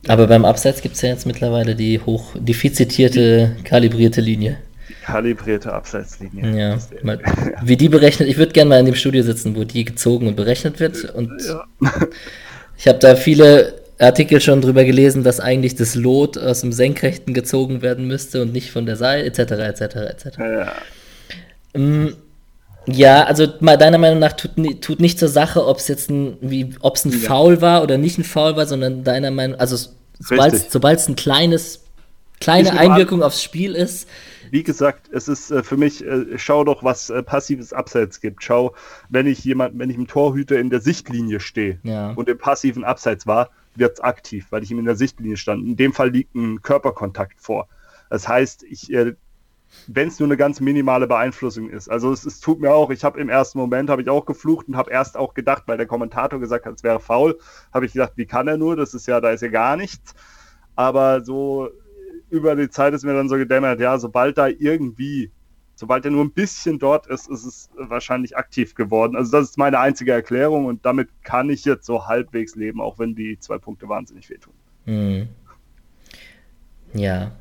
Aber beim Abseits gibt es ja jetzt mittlerweile die hoch, die viel zitierte, kalibrierte Linie. Die kalibrierte Abseitslinie. Ja, mal, wie die berechnet, ich würde gerne mal in dem Studio sitzen, wo die gezogen und berechnet wird. Und ja. Ich habe da viele Artikel schon drüber gelesen, dass eigentlich das Lot aus dem Senkrechten gezogen werden müsste und nicht von der Seite, etc., etc., etc. Ja. Ja, also deiner Meinung nach tut, tut nicht zur Sache, ob es jetzt ein, wie, ob es ein ja. Foul war oder nicht ein Foul war, sondern deiner Meinung, also sobald es ein kleines, kleine Einwirkung aufs Spiel ist, wie gesagt, es ist äh, für mich, äh, schau doch, was äh, passives Abseits gibt. Schau, wenn ich jemand, wenn ich im Torhüter in der Sichtlinie stehe ja. und im passiven Abseits war, wird es aktiv, weil ich ihm in der Sichtlinie stand. In dem Fall liegt ein Körperkontakt vor. Das heißt, ich, äh, wenn es nur eine ganz minimale Beeinflussung ist. Also es, es tut mir auch, ich habe im ersten Moment habe ich auch geflucht und habe erst auch gedacht, weil der Kommentator gesagt hat, es wäre faul, habe ich gedacht, wie kann er nur? Das ist ja, da ist ja gar nichts. Aber so über die Zeit ist mir dann so gedämmert, ja, sobald da irgendwie, sobald er nur ein bisschen dort ist, ist es wahrscheinlich aktiv geworden. Also das ist meine einzige Erklärung und damit kann ich jetzt so halbwegs leben, auch wenn die zwei Punkte wahnsinnig wehtun. Mhm. Ja,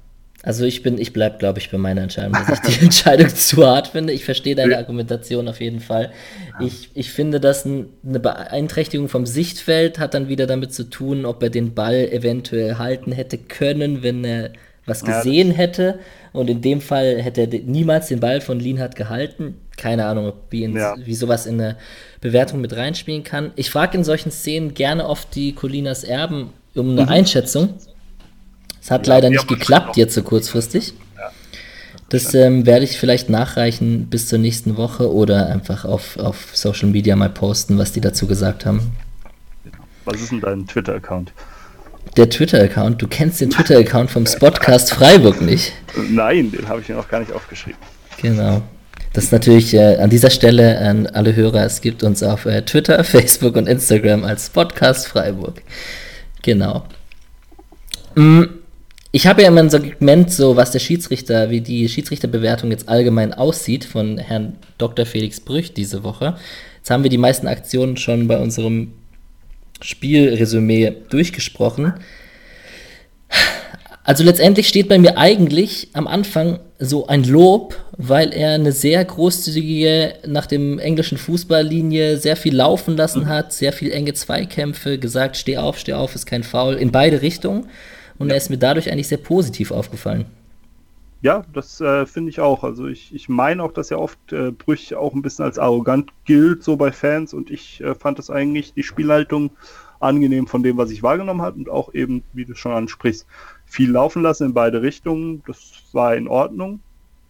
also ich bin, ich bleibe, glaube ich, bei meiner Entscheidung, dass ich die [laughs] Entscheidung zu hart finde. Ich verstehe deine Argumentation auf jeden Fall. Ich, ich finde, dass eine Beeinträchtigung vom Sichtfeld hat dann wieder damit zu tun, ob er den Ball eventuell halten hätte können, wenn er was gesehen ja, hätte. Und in dem Fall hätte er niemals den Ball von Lienhardt gehalten. Keine Ahnung, wie, in, ja. wie sowas in eine Bewertung mit reinspielen kann. Ich frage in solchen Szenen gerne oft die Colinas Erben um eine mhm. Einschätzung. Es hat ja, leider nicht geklappt jetzt so kurzfristig. Das ähm, werde ich vielleicht nachreichen bis zur nächsten Woche oder einfach auf, auf Social Media mal posten, was die dazu gesagt haben. Was ist denn dein Twitter-Account? Der Twitter-Account. Du kennst den Twitter-Account vom Spotcast Freiburg nicht. Nein, den habe ich mir noch gar nicht aufgeschrieben. Genau. Das ist natürlich äh, an dieser Stelle an alle Hörer. Es gibt uns auf äh, Twitter, [laughs] Facebook und Instagram als Podcast Freiburg. Genau. Mm, ich habe ja immer ein Segment, so was der Schiedsrichter, wie die Schiedsrichterbewertung jetzt allgemein aussieht von Herrn Dr. Felix Brüch diese Woche. Jetzt haben wir die meisten Aktionen schon bei unserem Spielresümee durchgesprochen. Also letztendlich steht bei mir eigentlich am Anfang so ein Lob, weil er eine sehr großzügige, nach dem englischen Fußballlinie sehr viel laufen lassen mhm. hat, sehr viel enge Zweikämpfe, gesagt, steh auf, steh auf, ist kein Foul, in beide Richtungen. Und ja. er ist mir dadurch eigentlich sehr positiv aufgefallen. Ja, das äh, finde ich auch. Also ich, ich meine auch, dass er oft äh, Brüch auch ein bisschen als arrogant gilt, so bei Fans. Und ich äh, fand das eigentlich, die Spielhaltung angenehm von dem, was ich wahrgenommen habe. Und auch eben, wie du schon ansprichst, viel laufen lassen in beide Richtungen. Das war in Ordnung.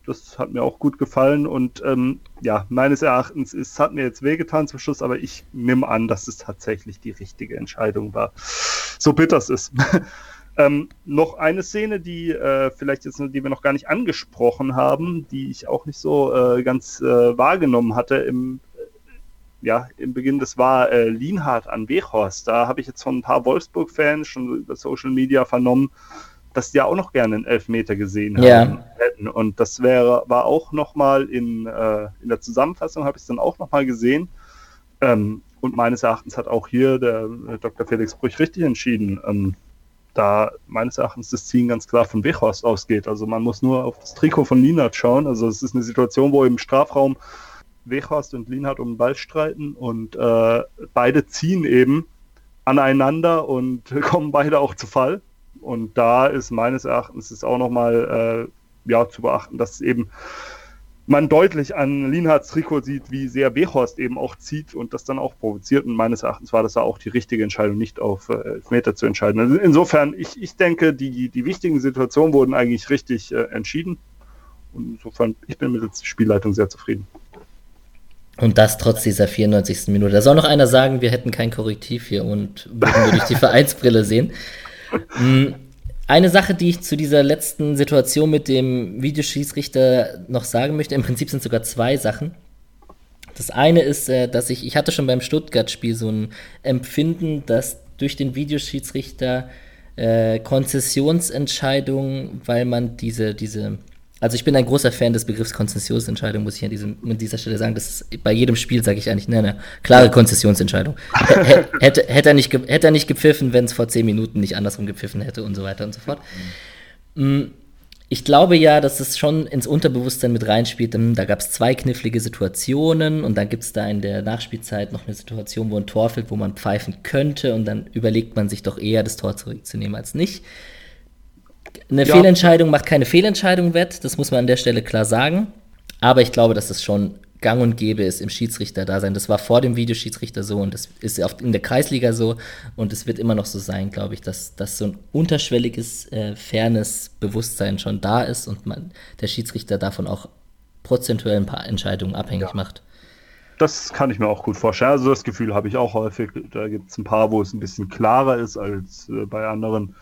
das hat mir auch gut gefallen und ähm, ja, meines Erachtens ist, hat mir jetzt wehgetan zum Schluss, aber ich nehme an, dass es tatsächlich die richtige Entscheidung war. So bitter es ist. [laughs] ähm, noch eine Szene, die äh, vielleicht jetzt, die wir noch gar nicht angesprochen haben, die ich auch nicht so äh, ganz äh, wahrgenommen hatte im ja, im Beginn, das war äh, Lienhardt an Weghorst. Da habe ich jetzt von ein paar Wolfsburg-Fans schon über Social Media vernommen, dass die ja auch noch gerne einen Elfmeter gesehen haben hätten. Und das wäre, war auch nochmal in, äh, in der Zusammenfassung, habe ich es dann auch nochmal gesehen. Ähm, und meines Erachtens hat auch hier der äh, Dr. Felix Brüch richtig entschieden. Ähm, da meines Erachtens das Ziehen ganz klar von Weghorst ausgeht. Also man muss nur auf das Trikot von Lienhardt schauen. Also es ist eine Situation, wo im Strafraum Weghorst und Lienhardt um den Ball streiten und äh, beide ziehen eben aneinander und [laughs] kommen beide auch zu Fall. Und da ist meines Erachtens ist auch nochmal äh, ja, zu beachten, dass eben man deutlich an Lienhards Trikot sieht, wie sehr Behorst eben auch zieht und das dann auch provoziert. Und meines Erachtens war das da auch die richtige Entscheidung, nicht auf äh, Elfmeter zu entscheiden. Also insofern, ich, ich denke, die, die wichtigen Situationen wurden eigentlich richtig äh, entschieden. Und insofern, ich bin mit der Spielleitung sehr zufrieden. Und das trotz dieser 94. Minute. Da soll noch einer sagen, wir hätten kein Korrektiv hier und würden wir durch die [laughs] Vereinsbrille sehen. Hm, eine Sache, die ich zu dieser letzten Situation mit dem Videoschießrichter noch sagen möchte, im Prinzip sind sogar zwei Sachen. Das eine ist, äh, dass ich, ich hatte schon beim Stuttgart-Spiel so ein Empfinden, dass durch den Videoschiedsrichter äh, Konzessionsentscheidungen, weil man diese, diese also ich bin ein großer Fan des Begriffs Konzessionsentscheidung, muss ich an, diesem, an dieser Stelle sagen. Das ist bei jedem Spiel, sage ich eigentlich, ne, eine klare Konzessionsentscheidung. [laughs] hätte, hätte, er nicht, hätte er nicht gepfiffen, wenn es vor zehn Minuten nicht andersrum gepfiffen hätte und so weiter und so fort. Mhm. Ich glaube ja, dass es schon ins Unterbewusstsein mit reinspielt. Da gab es zwei knifflige Situationen und dann gibt es da in der Nachspielzeit noch eine Situation, wo ein Tor fällt, wo man pfeifen könnte und dann überlegt man sich doch eher, das Tor zurückzunehmen als nicht. Eine ja. Fehlentscheidung macht keine Fehlentscheidung wett, das muss man an der Stelle klar sagen. Aber ich glaube, dass es schon gang und gäbe ist im Schiedsrichter-Dasein. Das war vor dem Videoschiedsrichter so und das ist auch in der Kreisliga so und es wird immer noch so sein, glaube ich, dass, dass so ein unterschwelliges, äh, fairness Bewusstsein schon da ist und man, der Schiedsrichter davon auch prozentuell ein paar Entscheidungen abhängig ja. macht. Das kann ich mir auch gut vorstellen. Also das Gefühl habe ich auch häufig. Da gibt es ein paar, wo es ein bisschen klarer ist als äh, bei anderen.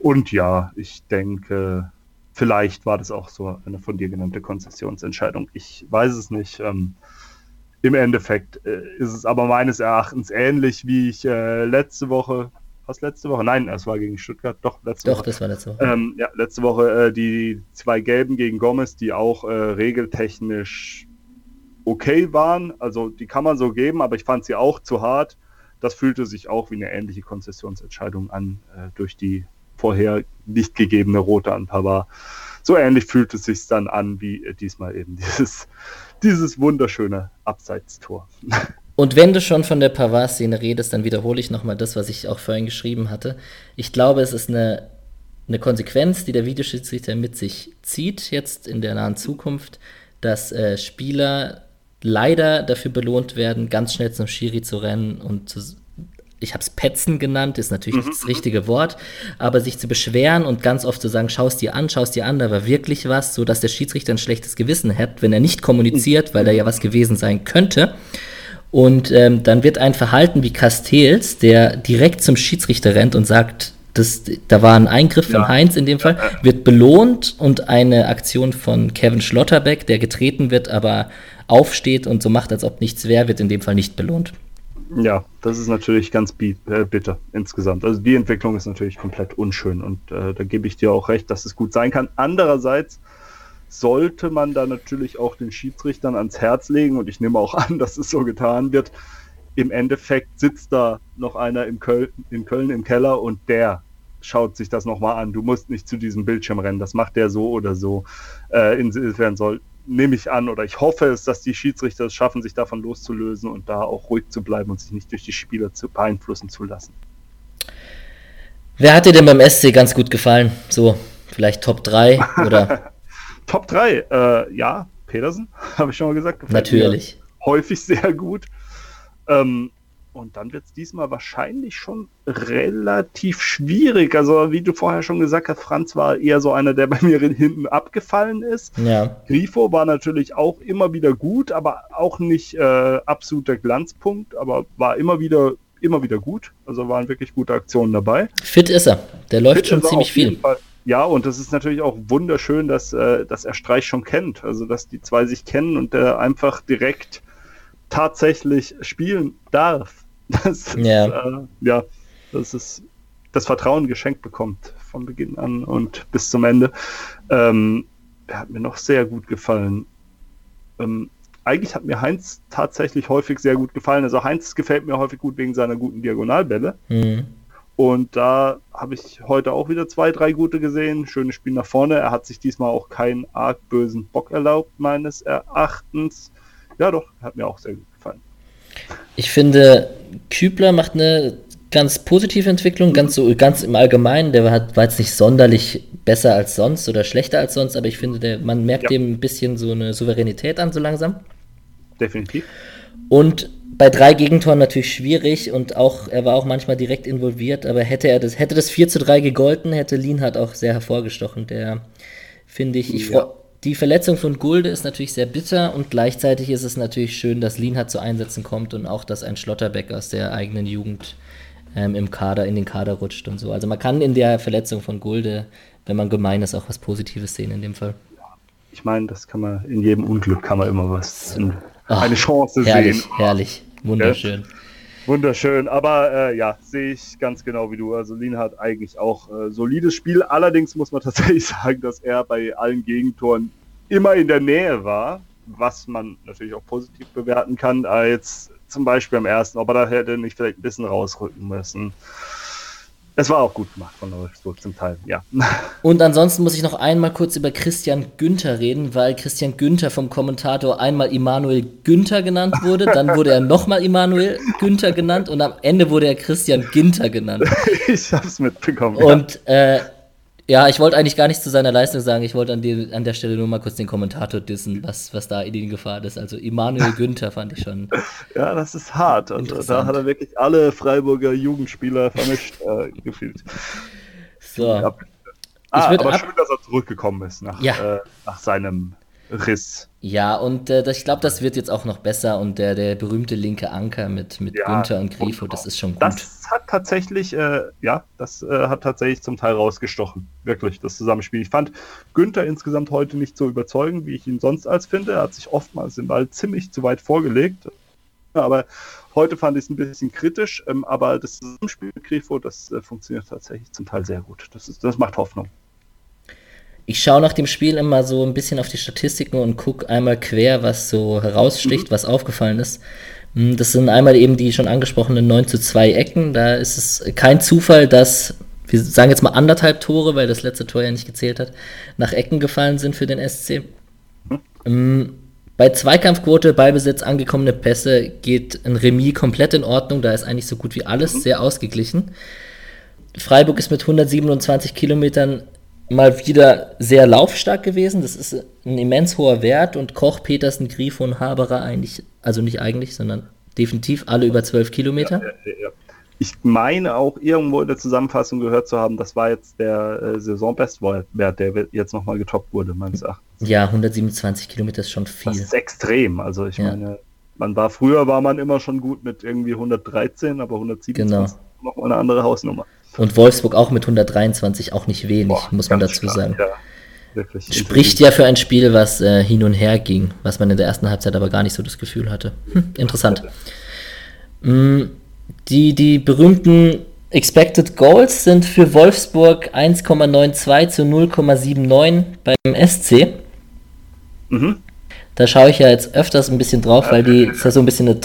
Und ja, ich denke, vielleicht war das auch so eine von dir genannte Konzessionsentscheidung. Ich weiß es nicht. Ähm, Im Endeffekt äh, ist es aber meines Erachtens ähnlich, wie ich äh, letzte Woche, was letzte Woche? Nein, es war gegen Stuttgart, doch, letzte doch, Woche. Doch, das war letzte Woche. Ähm, ja, letzte Woche äh, die zwei Gelben gegen Gomez, die auch äh, regeltechnisch okay waren. Also die kann man so geben, aber ich fand sie auch zu hart. Das fühlte sich auch wie eine ähnliche Konzessionsentscheidung an äh, durch die vorher nicht gegebene Rote an Pavard. So ähnlich fühlt es sich dann an wie diesmal eben dieses, [laughs] dieses wunderschöne Abseitstor. [laughs] Und wenn du schon von der Pavard-Szene redest, dann wiederhole ich nochmal das, was ich auch vorhin geschrieben hatte. Ich glaube, es ist eine, eine Konsequenz, die der Videoschiedsrichter mit sich zieht, jetzt in der nahen Zukunft, dass äh, Spieler leider dafür belohnt werden, ganz schnell zum Schiri zu rennen und zu, ich habe es Petzen genannt, ist natürlich mhm. nicht das richtige Wort, aber sich zu beschweren und ganz oft zu sagen, schau es dir an, schau es dir an, da war wirklich was, so dass der Schiedsrichter ein schlechtes Gewissen hat, wenn er nicht kommuniziert, weil da ja was gewesen sein könnte. Und ähm, dann wird ein Verhalten wie Castells, der direkt zum Schiedsrichter rennt und sagt, das, da war ein Eingriff von ja. Heinz in dem Fall, wird belohnt und eine Aktion von Kevin Schlotterbeck, der getreten wird, aber aufsteht und so macht, als ob nichts wäre, wird in dem Fall nicht belohnt. Ja, das ist natürlich ganz äh, bitter insgesamt. Also die Entwicklung ist natürlich komplett unschön und äh, da gebe ich dir auch recht, dass es gut sein kann. Andererseits sollte man da natürlich auch den Schiedsrichtern ans Herz legen und ich nehme auch [laughs] an, dass es so getan wird. Im Endeffekt sitzt da noch einer im Köln, in Köln im Keller und der schaut sich das nochmal an. Du musst nicht zu diesem Bildschirm rennen, das macht der so oder so. Äh, insofern soll, nehme ich an oder ich hoffe es, dass die Schiedsrichter es schaffen, sich davon loszulösen und da auch ruhig zu bleiben und sich nicht durch die Spieler zu beeinflussen zu lassen. Wer hat dir denn beim SC ganz gut gefallen? So, vielleicht Top 3 oder? [laughs] Top 3, äh, ja, Petersen, [laughs] habe ich schon mal gesagt. Natürlich. Häufig sehr gut. Ähm, Und dann wird es diesmal wahrscheinlich schon relativ schwierig. Also, wie du vorher schon gesagt hast, Franz war eher so einer, der bei [laughs] mir hinten abgefallen ist. Ja. Grifo war natürlich auch immer wieder gut, aber auch nicht äh, absoluter Glanzpunkt, aber war immer wieder, immer wieder gut. Also waren wirklich gute Aktionen dabei. Fit ist er. Der läuft Fit schon ziemlich viel. Ja, und das ist natürlich auch wunderschön, dass, äh, dass er Streich schon kennt. Also, dass die zwei sich kennen und der einfach direkt tatsächlich spielen darf. Das ist, Ja. Äh, ja, das ist das Vertrauen geschenkt bekommt von Beginn an und bis zum Ende. Ähm, er hat mir noch sehr gut gefallen. Ähm, eigentlich hat mir Heinz tatsächlich häufig sehr gut gefallen. Also Heinz gefällt mir häufig gut wegen seiner guten Diagonalbälle. Mhm. Und da habe ich heute auch wieder zwei, drei gute gesehen. Schönes Spiel nach vorne. Er hat sich diesmal auch keinen arg bösen Bock erlaubt, meines Erachtens. Ja, doch, hat mir auch sehr gut gefallen. Ich finde, Kübler macht eine ganz positive Entwicklung, ganz so ganz im Allgemeinen. Der hat, war jetzt nicht sonderlich besser als sonst oder schlechter als sonst, aber ich finde, der, man merkt Ja. dem ein bisschen so eine Souveränität an, so langsam. Definitiv. Und bei drei Gegentoren natürlich schwierig und auch, er war auch manchmal direkt involviert, aber hätte er das, hätte das 4 zu 3 gegolten, hätte Lienhardt auch sehr hervorgestochen. Der finde ich, ich Ja. freu- die Verletzung von Gulde ist natürlich sehr bitter und gleichzeitig ist es natürlich schön, dass Lienhardt zu Einsätzen kommt und auch, dass ein Schlotterbeck aus der eigenen Jugend ähm, im Kader, in den Kader rutscht und so. Also man kann in der Verletzung von Gulde, wenn man gemein ist, auch was Positives sehen in dem Fall. Ich meine, das kann man in jedem Unglück kann man immer was, in, Ach, eine Chance Herrlich, sehen. herrlich, wunderschön. Wunderschön, aber äh, ja, sehe ich ganz genau wie du. Also Lin hat eigentlich auch äh, solides Spiel. Allerdings muss man [laughs] tatsächlich sagen, dass er bei allen Gegentoren immer in der Nähe war, was man natürlich auch positiv bewerten kann, als zum Beispiel am ersten, ob er da hätte nicht vielleicht ein bisschen rausrücken müssen. Es war auch gut gemacht von Wolfsburg zum Teil, ja. [laughs] Und ansonsten muss ich noch einmal kurz über Christian Günther reden, weil Christian Günther vom Kommentator einmal Immanuel Günther genannt wurde, dann [laughs] wurde er nochmal Immanuel Günther genannt und am Ende wurde er Christian Ginter genannt. [laughs] ich hab's mitbekommen. Und äh, ja, ich wollte eigentlich gar nichts zu seiner Leistung sagen, ich wollte an, die, an der Stelle nur mal kurz den Kommentator dissen, was, was da in die Gefahr ist. Also Immanuel [laughs] Günther fand ich schon. Ja, das ist hart. Und Interessant. da hat er wirklich alle Freiburger Jugendspieler vermischt äh, gefühlt. So. Ja. Ah, aber ab- schön, dass er zurückgekommen ist nach, Ja. äh, nach seinem Riss. Ja, und äh, das, ich glaube, das wird jetzt auch noch besser und der, der berühmte linke Anker mit, mit Ja, Günther und Grifo, das ist schon gut. Das hat tatsächlich, äh, ja, das äh, hat tatsächlich zum Teil rausgestochen. Wirklich, das Zusammenspiel. Ich fand Günther insgesamt heute nicht so überzeugend, wie ich ihn sonst als finde. Er hat sich oftmals den Ball ziemlich zu weit vorgelegt. Aber heute fand ich es ein bisschen kritisch. Ähm, aber das Zusammenspiel mit Grifo, das äh, funktioniert tatsächlich zum Teil sehr gut. Das, ist, das macht Hoffnung. Ich schaue nach dem Spiel immer so ein bisschen auf die Statistiken und gucke einmal quer, was so heraussticht, was aufgefallen ist. Hm, Das sind einmal eben die schon angesprochenen 9 zu 2 Ecken. Da ist es kein Zufall, dass, wir sagen jetzt mal anderthalb Tore, weil das letzte Tor ja nicht gezählt hat, nach Ecken gefallen sind für den SC. Hm, Bei Zweikampfquote, Ballbesitz, angekommene Pässe geht ein Remis komplett in Ordnung. Da ist eigentlich so gut wie alles sehr ausgeglichen. Freiburg ist mit 127 Kilometern mal wieder sehr laufstark gewesen. Das ist ein immens hoher Wert und Koch, Petersen, Grifo und Haberer eigentlich, also nicht eigentlich, sondern definitiv alle über 12 Kilometer. Ich meine auch irgendwo in der Zusammenfassung gehört zu haben, das war jetzt der äh, Saisonbestwert, der jetzt nochmal getoppt wurde, meines Erachtens. Ja, 127 Kilometer ist schon Das viel. ist extrem. Also ich Ja. meine, man war früher war man immer schon gut mit irgendwie 113, aber 127 Genau. ist noch mal eine andere Hausnummer. Und Wolfsburg auch mit 123, auch nicht wenig, Boah, muss man dazu stark, sagen. Ja, wirklich. Spricht ja für ein Spiel, was äh, hin und her ging, was man in der ersten Halbzeit aber gar nicht so das Gefühl hatte. Hm, interessant. Mm, Die, die berühmten Expected Goals sind für Wolfsburg 1,92 zu 0,79 beim SC. Mhm. Da schaue ich ja jetzt öfters ein bisschen drauf, weil die ist ja so ein bisschen eine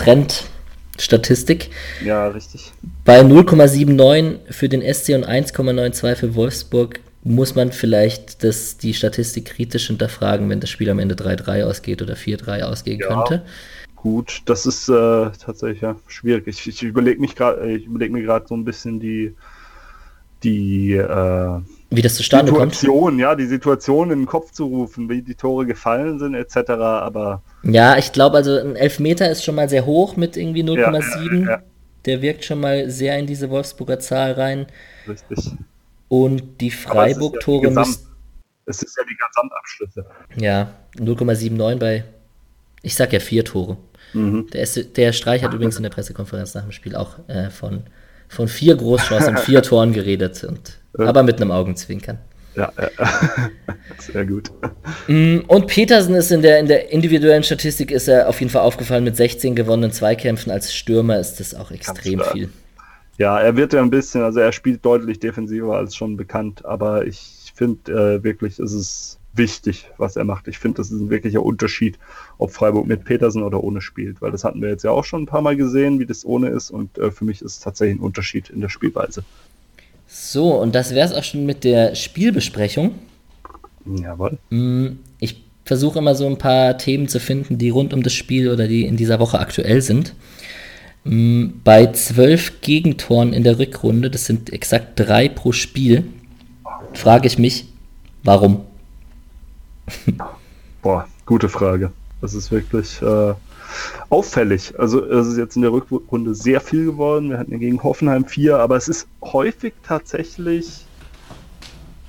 Trendstatistik. Ja, richtig. Bei 0,79 für den SC und 1,92 für Wolfsburg muss man vielleicht das, die Statistik kritisch hinterfragen, wenn das Spiel am Ende 3-3 ausgeht oder 4-3 ausgehen Ja. könnte. Gut, das ist äh, tatsächlich ja, schwierig. Ich, ich überlege mich gerade, ich überlege mir gerade so ein bisschen die die äh, Wie das zustande kommt. Situation, ja, die Situation in den Kopf zu rufen, wie die Tore gefallen sind, etc. Aber Ja, ich glaube also, ein Elfmeter ist schon mal sehr hoch mit irgendwie 0,7. ja, der wirkt schon mal sehr in diese Wolfsburger Zahl rein. Richtig. Und die Freiburg-Tore ja müssen. Es ist ja die Gesamtabschlüsse. Ja, 0,79 bei, ich sag ja vier Tore. Mhm. Der, S- der Streich hat übrigens in der Pressekonferenz nach dem Spiel auch äh, von, von vier Großchancen und vier [laughs] Toren geredet, und, aber mit einem Augenzwinkern. Ja, ja. [laughs] sehr gut. Mm, Und Petersen ist in der, in der individuellen Statistik ist er auf jeden Fall aufgefallen mit 16 gewonnenen Zweikämpfen. Als Stürmer ist das auch extrem viel. Ja, er wird ja ein bisschen, also er spielt deutlich defensiver als schon bekannt, aber ich finde äh, wirklich, es ist wichtig, was er macht. Ich finde, das ist ein wirklicher Unterschied, ob Freiburg mit Petersen oder ohne spielt, weil das hatten wir jetzt ja auch schon ein paar Mal gesehen, wie das ohne ist und äh, für mich ist es tatsächlich ein Unterschied in der Spielweise. So, und das wäre es auch schon mit der Spielbesprechung. Jawohl. Mm, Ich versuche immer so ein paar Themen zu finden, die rund um das Spiel oder die in dieser Woche aktuell sind. Mm, Bei zwölf Gegentoren in der Rückrunde, das sind exakt drei pro Spiel, frage ich mich, warum? [laughs] Boah, gute Frage. Das ist wirklich äh, auffällig. Also es ist jetzt in der Rückrunde sehr viel geworden. Wir hatten ja gegen Hoffenheim vier, aber es ist häufig tatsächlich.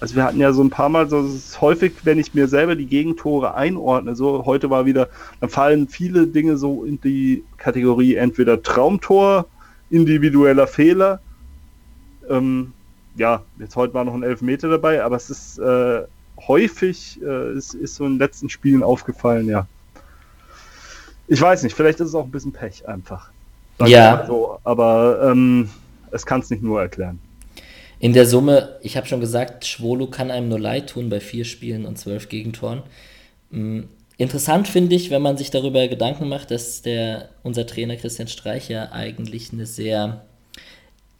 Also wir hatten ja so ein paar Mal, so es ist häufig, wenn ich mir selber die Gegentore einordne, so heute war wieder, dann fallen viele Dinge so in die Kategorie entweder Traumtor, individueller Fehler. Ähm, ja, jetzt heute war noch ein Elfmeter dabei, aber es ist äh, häufig, äh, ist, ist so in den letzten Spielen aufgefallen, ja. Ich weiß nicht, vielleicht ist es auch ein bisschen Pech einfach. Sag Ja. So, aber ähm, es kann es nicht nur erklären. In der Summe, ich habe schon gesagt, Schwolo kann einem nur leid tun bei vier Spielen und zwölf Gegentoren. Mm, Interessant finde ich, wenn man sich darüber Gedanken macht, dass der, unser Trainer Christian Streich ja eigentlich eine sehr,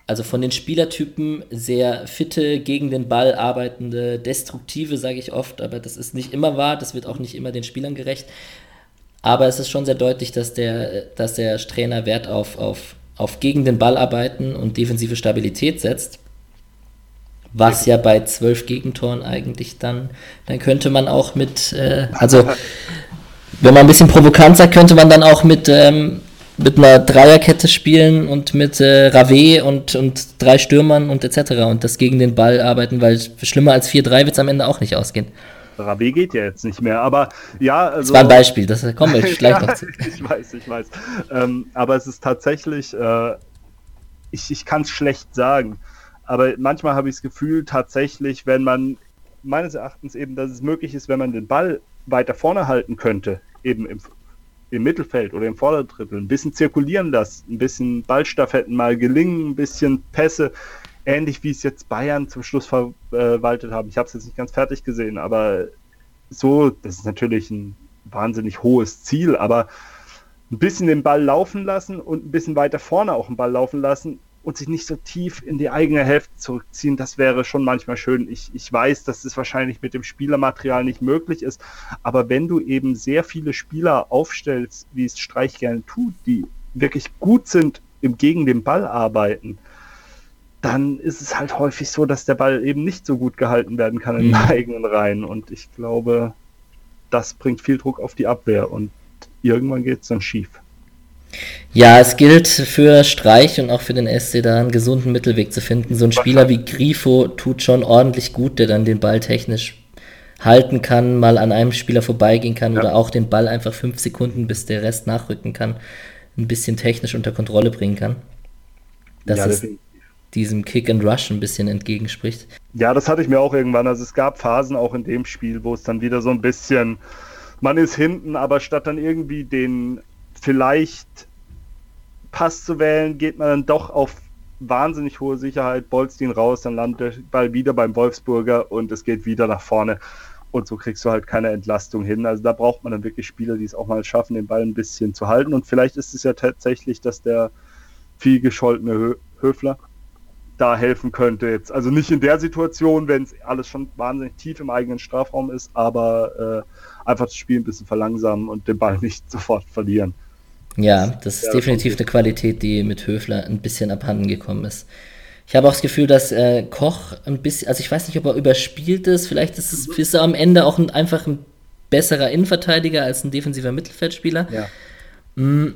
also von den Spielertypen sehr fitte, gegen den Ball arbeitende, destruktive, sage ich oft, aber das ist nicht immer wahr, das wird auch nicht immer den Spielern gerecht. Aber es ist schon sehr deutlich, dass der, dass der Trainer Wert auf, auf, auf gegen den Ball arbeiten und defensive Stabilität setzt. Was ja bei zwölf Gegentoren eigentlich dann, dann könnte man auch mit, äh, also wenn man ein bisschen provokant sagt, könnte man dann auch mit, ähm, mit einer Dreierkette spielen und mit äh, Rave und, und drei Stürmern und etc. und das gegen den Ball arbeiten, weil schlimmer als 4-3 wird es am Ende auch nicht ausgehen. Rabé geht ja jetzt nicht mehr, aber ja, also. Das war ein Beispiel, das kommen wir [laughs] gleich noch zu. [laughs] ich weiß, ich weiß. Ähm, aber es ist tatsächlich, äh, ich, ich kann es schlecht sagen, aber manchmal habe ich das Gefühl, tatsächlich, wenn man meines Erachtens eben, dass es möglich ist, wenn man den Ball weiter vorne halten könnte, eben im, im Mittelfeld oder im Vorderdrittel, ein bisschen zirkulieren lassen, ein bisschen Ballstaffetten mal gelingen, ein bisschen Pässe, ähnlich wie es jetzt Bayern zum Schluss verwaltet haben. Ich habe es jetzt nicht ganz fertig gesehen, aber so, das ist natürlich ein wahnsinnig hohes Ziel, aber ein bisschen den Ball laufen lassen und ein bisschen weiter vorne auch den Ball laufen lassen und sich nicht so tief in die eigene Hälfte zurückziehen, das wäre schon manchmal schön. Ich, ich weiß, dass es wahrscheinlich mit dem Spielermaterial nicht möglich ist, aber wenn du eben sehr viele Spieler aufstellst, wie es Streich gerne tut, die wirklich gut sind im gegen den Ball arbeiten, dann ist es halt häufig so, dass der Ball eben nicht so gut gehalten werden kann in den Mhm. eigenen Reihen. Und ich glaube, das bringt viel Druck auf die Abwehr und irgendwann geht es dann schief. Ja, es gilt für Streich und auch für den SC da einen gesunden Mittelweg zu finden. So ein Spieler wie Grifo tut schon ordentlich gut, der dann den Ball technisch halten kann, mal an einem Spieler vorbeigehen kann Ja. oder auch den Ball einfach fünf Sekunden, bis der Rest nachrücken kann, ein bisschen technisch unter Kontrolle bringen kann. Dass ja, definitiv. Diesem Kick and Rush ein bisschen entgegenspricht. ja, das hatte ich mir auch irgendwann. Also es gab Phasen auch in dem Spiel, wo es dann wieder so ein bisschen, man ist hinten, aber statt dann irgendwie den vielleicht Pass zu wählen, geht man dann doch auf wahnsinnig hohe Sicherheit, bolzt ihn raus, dann landet der Ball wieder beim Wolfsburger und es geht wieder nach vorne. Und so kriegst du halt keine Entlastung hin. Also da braucht man dann wirklich Spieler, die es auch mal schaffen, den Ball ein bisschen zu halten. Und vielleicht ist es ja tatsächlich, dass der viel gescholtene Hö Höfler da helfen könnte jetzt. Also nicht in der Situation, wenn es alles schon wahnsinnig tief im eigenen Strafraum ist, aber äh, einfach das Spiel ein bisschen verlangsamen und den Ball nicht sofort verlieren. Ja, das ist Ja, definitiv eine Qualität, die mit Höfler ein bisschen abhanden gekommen ist. Ich habe auch das Gefühl, dass äh, Koch ein bisschen, also ich weiß nicht, ob er überspielt ist, vielleicht ist, es, ist er am Ende auch ein, einfach ein besserer Innenverteidiger als ein defensiver Mittelfeldspieler. Ja. Mm,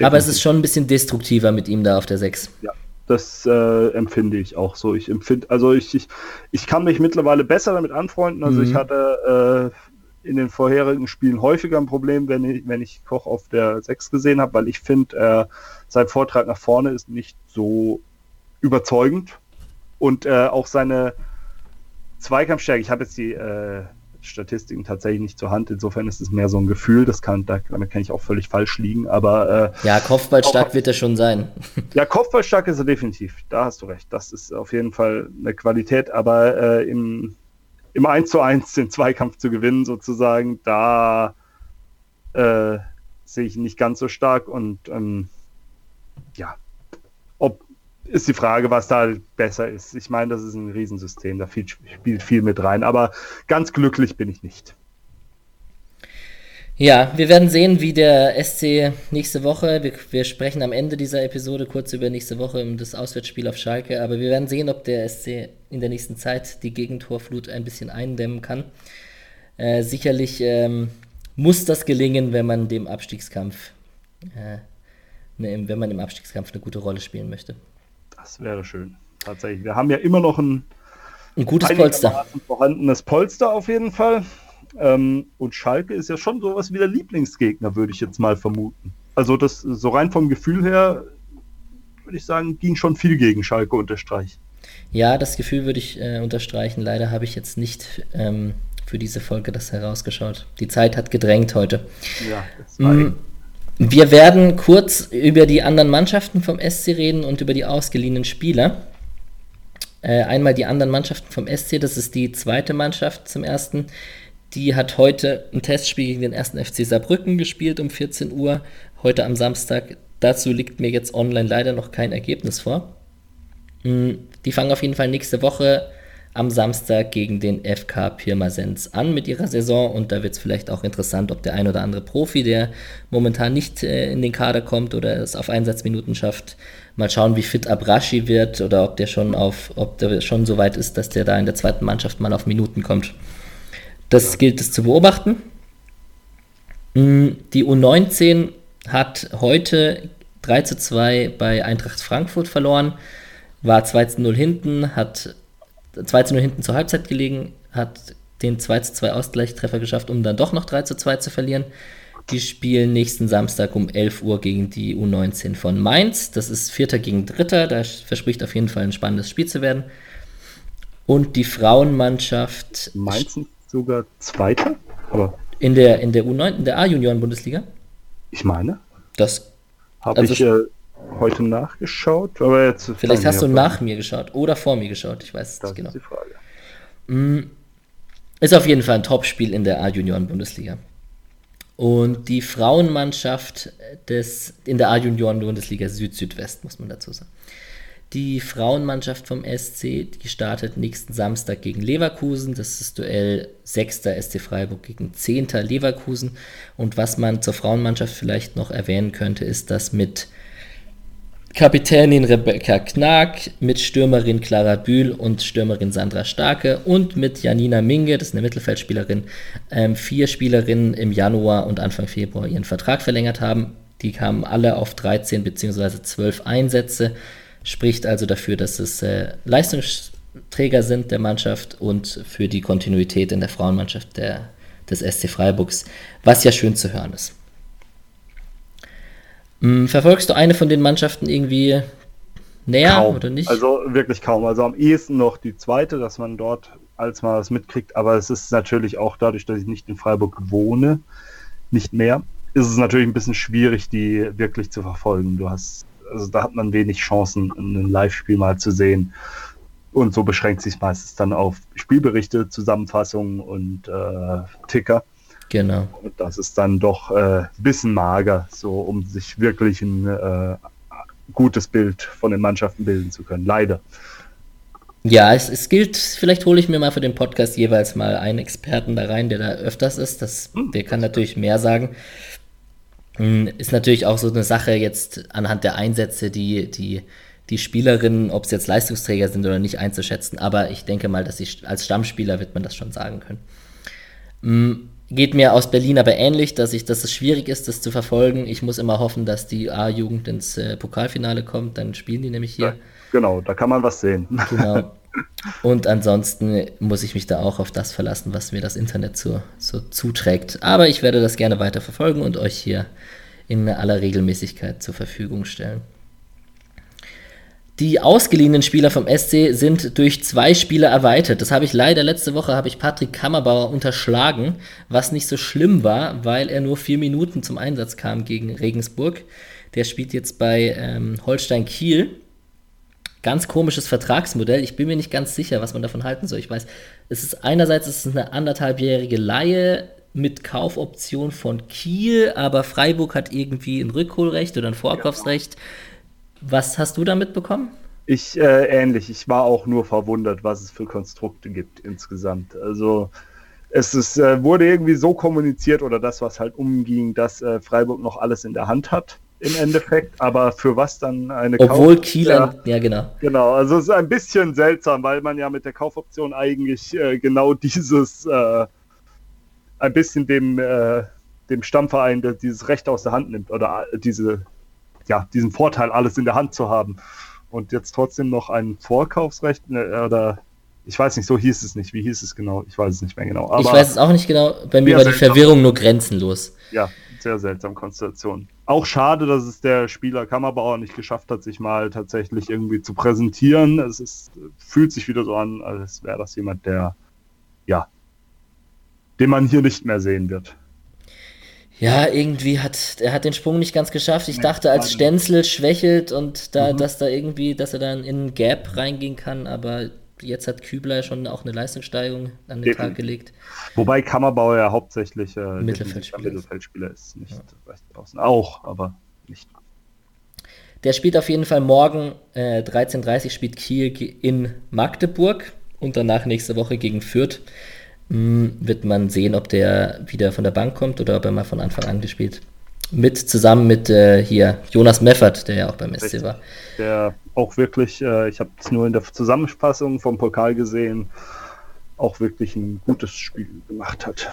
Aber es ist schon ein bisschen destruktiver mit ihm da auf der 6. Ja, das äh, empfinde ich auch so. Ich empfinde, also ich, ich, ich kann mich mittlerweile besser damit anfreunden. Also mhm. ich hatte äh, in den vorherigen Spielen häufiger ein Problem, wenn ich, wenn ich Koch auf der 6 gesehen habe, weil ich finde, äh, sein Vortrag nach vorne ist nicht so überzeugend. Und äh, auch seine Zweikampfstärke, ich habe jetzt die äh, Statistiken tatsächlich nicht zur Hand. Insofern ist es mehr so ein Gefühl. Das kann, da, damit kann ich auch völlig falsch liegen. Aber äh, ja, Kopfballstark wird er schon sein. [laughs] Ja, Kopfballstark ist er definitiv. Da hast du recht. Das ist auf jeden Fall eine Qualität. Aber äh, im, im 1 zu 1 den Zweikampf zu gewinnen, sozusagen, da äh, sehe ich ihn nicht ganz so stark. Und ähm, ist die Frage, was da besser ist. Ich meine, das ist ein Riesensystem, da viel, spielt viel mit rein, aber ganz glücklich bin ich nicht. Ja, wir werden sehen, wie der SC nächste Woche, wir, wir, sprechen am Ende dieser Episode kurz über nächste Woche das Auswärtsspiel auf Schalke, aber wir werden sehen, ob der SC in der nächsten Zeit die Gegentorflut ein bisschen eindämmen kann. Äh, sicherlich ähm, muss das gelingen, wenn man dem Abstiegskampf, äh, ne, wenn man im Abstiegskampf eine gute Rolle spielen möchte. Das wäre schön. Tatsächlich. Wir haben ja immer noch ein, ein gutes Polster. vorhandenes Polster auf jeden Fall. Ähm, und Schalke ist ja schon sowas wie der Lieblingsgegner, würde ich jetzt mal vermuten. Also das so rein vom Gefühl her, würde ich sagen, ging schon viel gegen Schalke unterstreichen. Ja, das Gefühl würde ich äh, unterstreichen. Leider habe ich jetzt nicht ähm, für diese Folge das herausgeschaut. Die Zeit hat gedrängt heute. Ja, das war mm, wir werden kurz über die anderen Mannschaften vom SC reden und über die ausgeliehenen Spieler. Äh, einmal die anderen Mannschaften vom SC, das ist die zweite Mannschaft zum ersten. Die hat heute ein Testspiel gegen den ersten FC Saarbrücken gespielt um 14 Uhr, heute am Samstag. Dazu liegt mir jetzt online leider noch kein Ergebnis vor. Mm, die fangen auf jeden Fall nächste Woche am Samstag gegen den FK Pirmasens an mit ihrer Saison und da wird es vielleicht auch interessant, ob der ein oder andere Profi, der momentan nicht äh, in den Kader kommt oder es auf Einsatzminuten schafft, mal schauen, wie fit Abrashi wird oder ob der schon auf, ob der schon so weit ist, dass der da in der zweiten Mannschaft mal auf Minuten kommt. Das gilt es zu beobachten. Mm, die U19 hat heute 3 zu 2 bei Eintracht Frankfurt verloren, war 2 zu 0 hinten, hat 2 zu 0 hinten zur Halbzeit gelegen, hat den 2 zu 2 Ausgleichstreffer geschafft, um dann doch noch 3 zu 2 zu verlieren. Die spielen nächsten Samstag um 11 Uhr gegen die U19 von Mainz. Das ist Vierter gegen Dritter. Da verspricht auf jeden Fall ein spannendes Spiel zu werden. Und die Frauenmannschaft. Mainz sind sogar Zweiter? Aber in der, in der U9, in der A-Junioren-Bundesliga? Ich meine. Das habe also ich äh, heute nachgeschaut, aber jetzt. Vielleicht hast du nach mir geschaut oder vor mir geschaut, ich weiß es nicht genau. Ist die Frage. Mm, ist auf jeden Fall ein Topspiel in der A-Junioren-Bundesliga. Und die Frauenmannschaft des, in der A-Junioren-Bundesliga Süd-Südwest, muss man dazu sagen. Die Frauenmannschaft vom SC, die startet nächsten Samstag gegen Leverkusen. Das ist Duell 6. SC Freiburg gegen 10. Leverkusen. Und was man zur Frauenmannschaft vielleicht noch erwähnen könnte, ist, dass mit Kapitänin Rebecca Knag, mit Stürmerin Clara Bühl und Stürmerin Sandra Starke und mit Janina Minge, das ist eine Mittelfeldspielerin, ähm, vier Spielerinnen im Januar und Anfang Februar ihren Vertrag verlängert haben. Die kamen alle auf 13 bzw. 12 Einsätze, spricht also dafür, dass es äh, Leistungsträger sind der Mannschaft und für die Kontinuität in der Frauenmannschaft der, des SC Freiburgs, was ja schön zu hören ist. Hm, verfolgst du eine von den Mannschaften irgendwie näher kaum. oder nicht? Also wirklich kaum. Also am ehesten noch die zweite, dass man dort als mal was mitkriegt. Aber es ist natürlich auch dadurch, dass ich nicht in Freiburg wohne, nicht mehr, ist es natürlich ein bisschen schwierig, die wirklich zu verfolgen. Du hast, also da hat man wenig Chancen, ein Live-Spiel mal zu sehen. Und so beschränkt sich meistens dann auf Spielberichte, Zusammenfassungen und äh, Ticker. Genau. Und das ist dann doch äh, ein bisschen mager, so um sich wirklich ein äh, gutes Bild von den Mannschaften bilden zu können. Leider. Ja, es, es gilt, vielleicht hole ich mir mal für den Podcast jeweils mal einen Experten da rein, der da öfters ist. Das, hm. der kann natürlich mehr sagen. Hm, ist natürlich auch so eine Sache jetzt anhand der Einsätze, die, die, die Spielerinnen, ob sie jetzt Leistungsträger sind oder nicht, einzuschätzen. Aber ich denke mal, dass sie als Stammspieler wird man das schon sagen können. Geht mir aus Berlin aber ähnlich, dass ich, dass es schwierig ist, das zu verfolgen. Ich muss immer hoffen, dass die A-Jugend ins äh, Pokalfinale kommt, dann spielen die nämlich hier. Ja, genau, da kann man was sehen. Genau. [laughs] Und ansonsten muss ich mich da auch auf das verlassen, was mir das Internet so, so zuträgt. Aber ich werde das gerne weiter verfolgen und euch hier in aller Regelmäßigkeit zur Verfügung stellen. Die ausgeliehenen Spieler vom SC sind durch zwei Spieler erweitert. Das habe ich leider letzte Woche habe ich Patrick Kammerbauer unterschlagen, was nicht so schlimm war, weil er nur vier Minuten zum Einsatz kam gegen Regensburg. Der spielt jetzt bei ähm, Holstein Kiel. Ganz komisches Vertragsmodell. Ich bin mir nicht ganz sicher, was man davon halten soll. Ich weiß, es ist einerseits es ist eine anderthalbjährige Laie mit Kaufoption von Kiel, aber Freiburg hat irgendwie ein Rückholrecht oder ein Vorkaufsrecht. Ja was hast du da mitbekommen? Ich äh, ähnlich. Ich war auch nur verwundert, was es für Konstrukte gibt insgesamt. Also es ist, äh, wurde irgendwie so kommuniziert oder das, was halt umging, dass äh, Freiburg noch alles in der Hand hat im Endeffekt, aber für was dann eine Obwohl Kauf Kiel, ja, ja genau. Genau, also es ist ein bisschen seltsam, weil man ja mit der Kaufoption eigentlich äh, genau dieses äh, ein bisschen dem, äh, dem Stammverein dieses Recht aus der Hand nimmt oder diese ja, diesen Vorteil, alles in der Hand zu haben. Und jetzt trotzdem noch ein Vorkaufsrecht ne, oder ich weiß nicht, so hieß es nicht. Wie hieß es genau? Ich weiß es nicht mehr genau. Aber ich weiß es auch nicht genau. Bei mir war die Verwirrung nur grenzenlos. Ja, sehr seltsam Konstellation. Auch schade, dass es der Spieler Kammerbauer nicht geschafft hat, sich mal tatsächlich irgendwie zu präsentieren. Es ist, fühlt sich wieder so an, als wäre das jemand, der, ja, den man hier nicht mehr sehen wird. Ja, irgendwie hat er hat den Sprung nicht ganz geschafft. Ich dachte, als Stenzel schwächelt und da, mhm. dass da irgendwie, dass er dann in ein Gap reingehen kann, aber jetzt hat Kübler schon auch eine Leistungssteigerung an den Tag gelegt. Wobei Kammerbauer ja hauptsächlich äh, Mittelfeldspieler, Mittelfeldspieler ist, nicht ja. draußen auch, aber nicht. Der spielt auf jeden Fall morgen äh, 13.30 spielt Kiel in Magdeburg und danach nächste Woche gegen Fürth. Wird man sehen, ob der wieder von der Bank kommt oder ob er mal von Anfang an gespielt. Mit zusammen mit äh, hier Jonas Meffert, der ja auch beim SC war. Der auch wirklich, äh, ich habe es nur in der Zusammenfassung vom Pokal gesehen, auch wirklich ein gutes Spiel gemacht hat.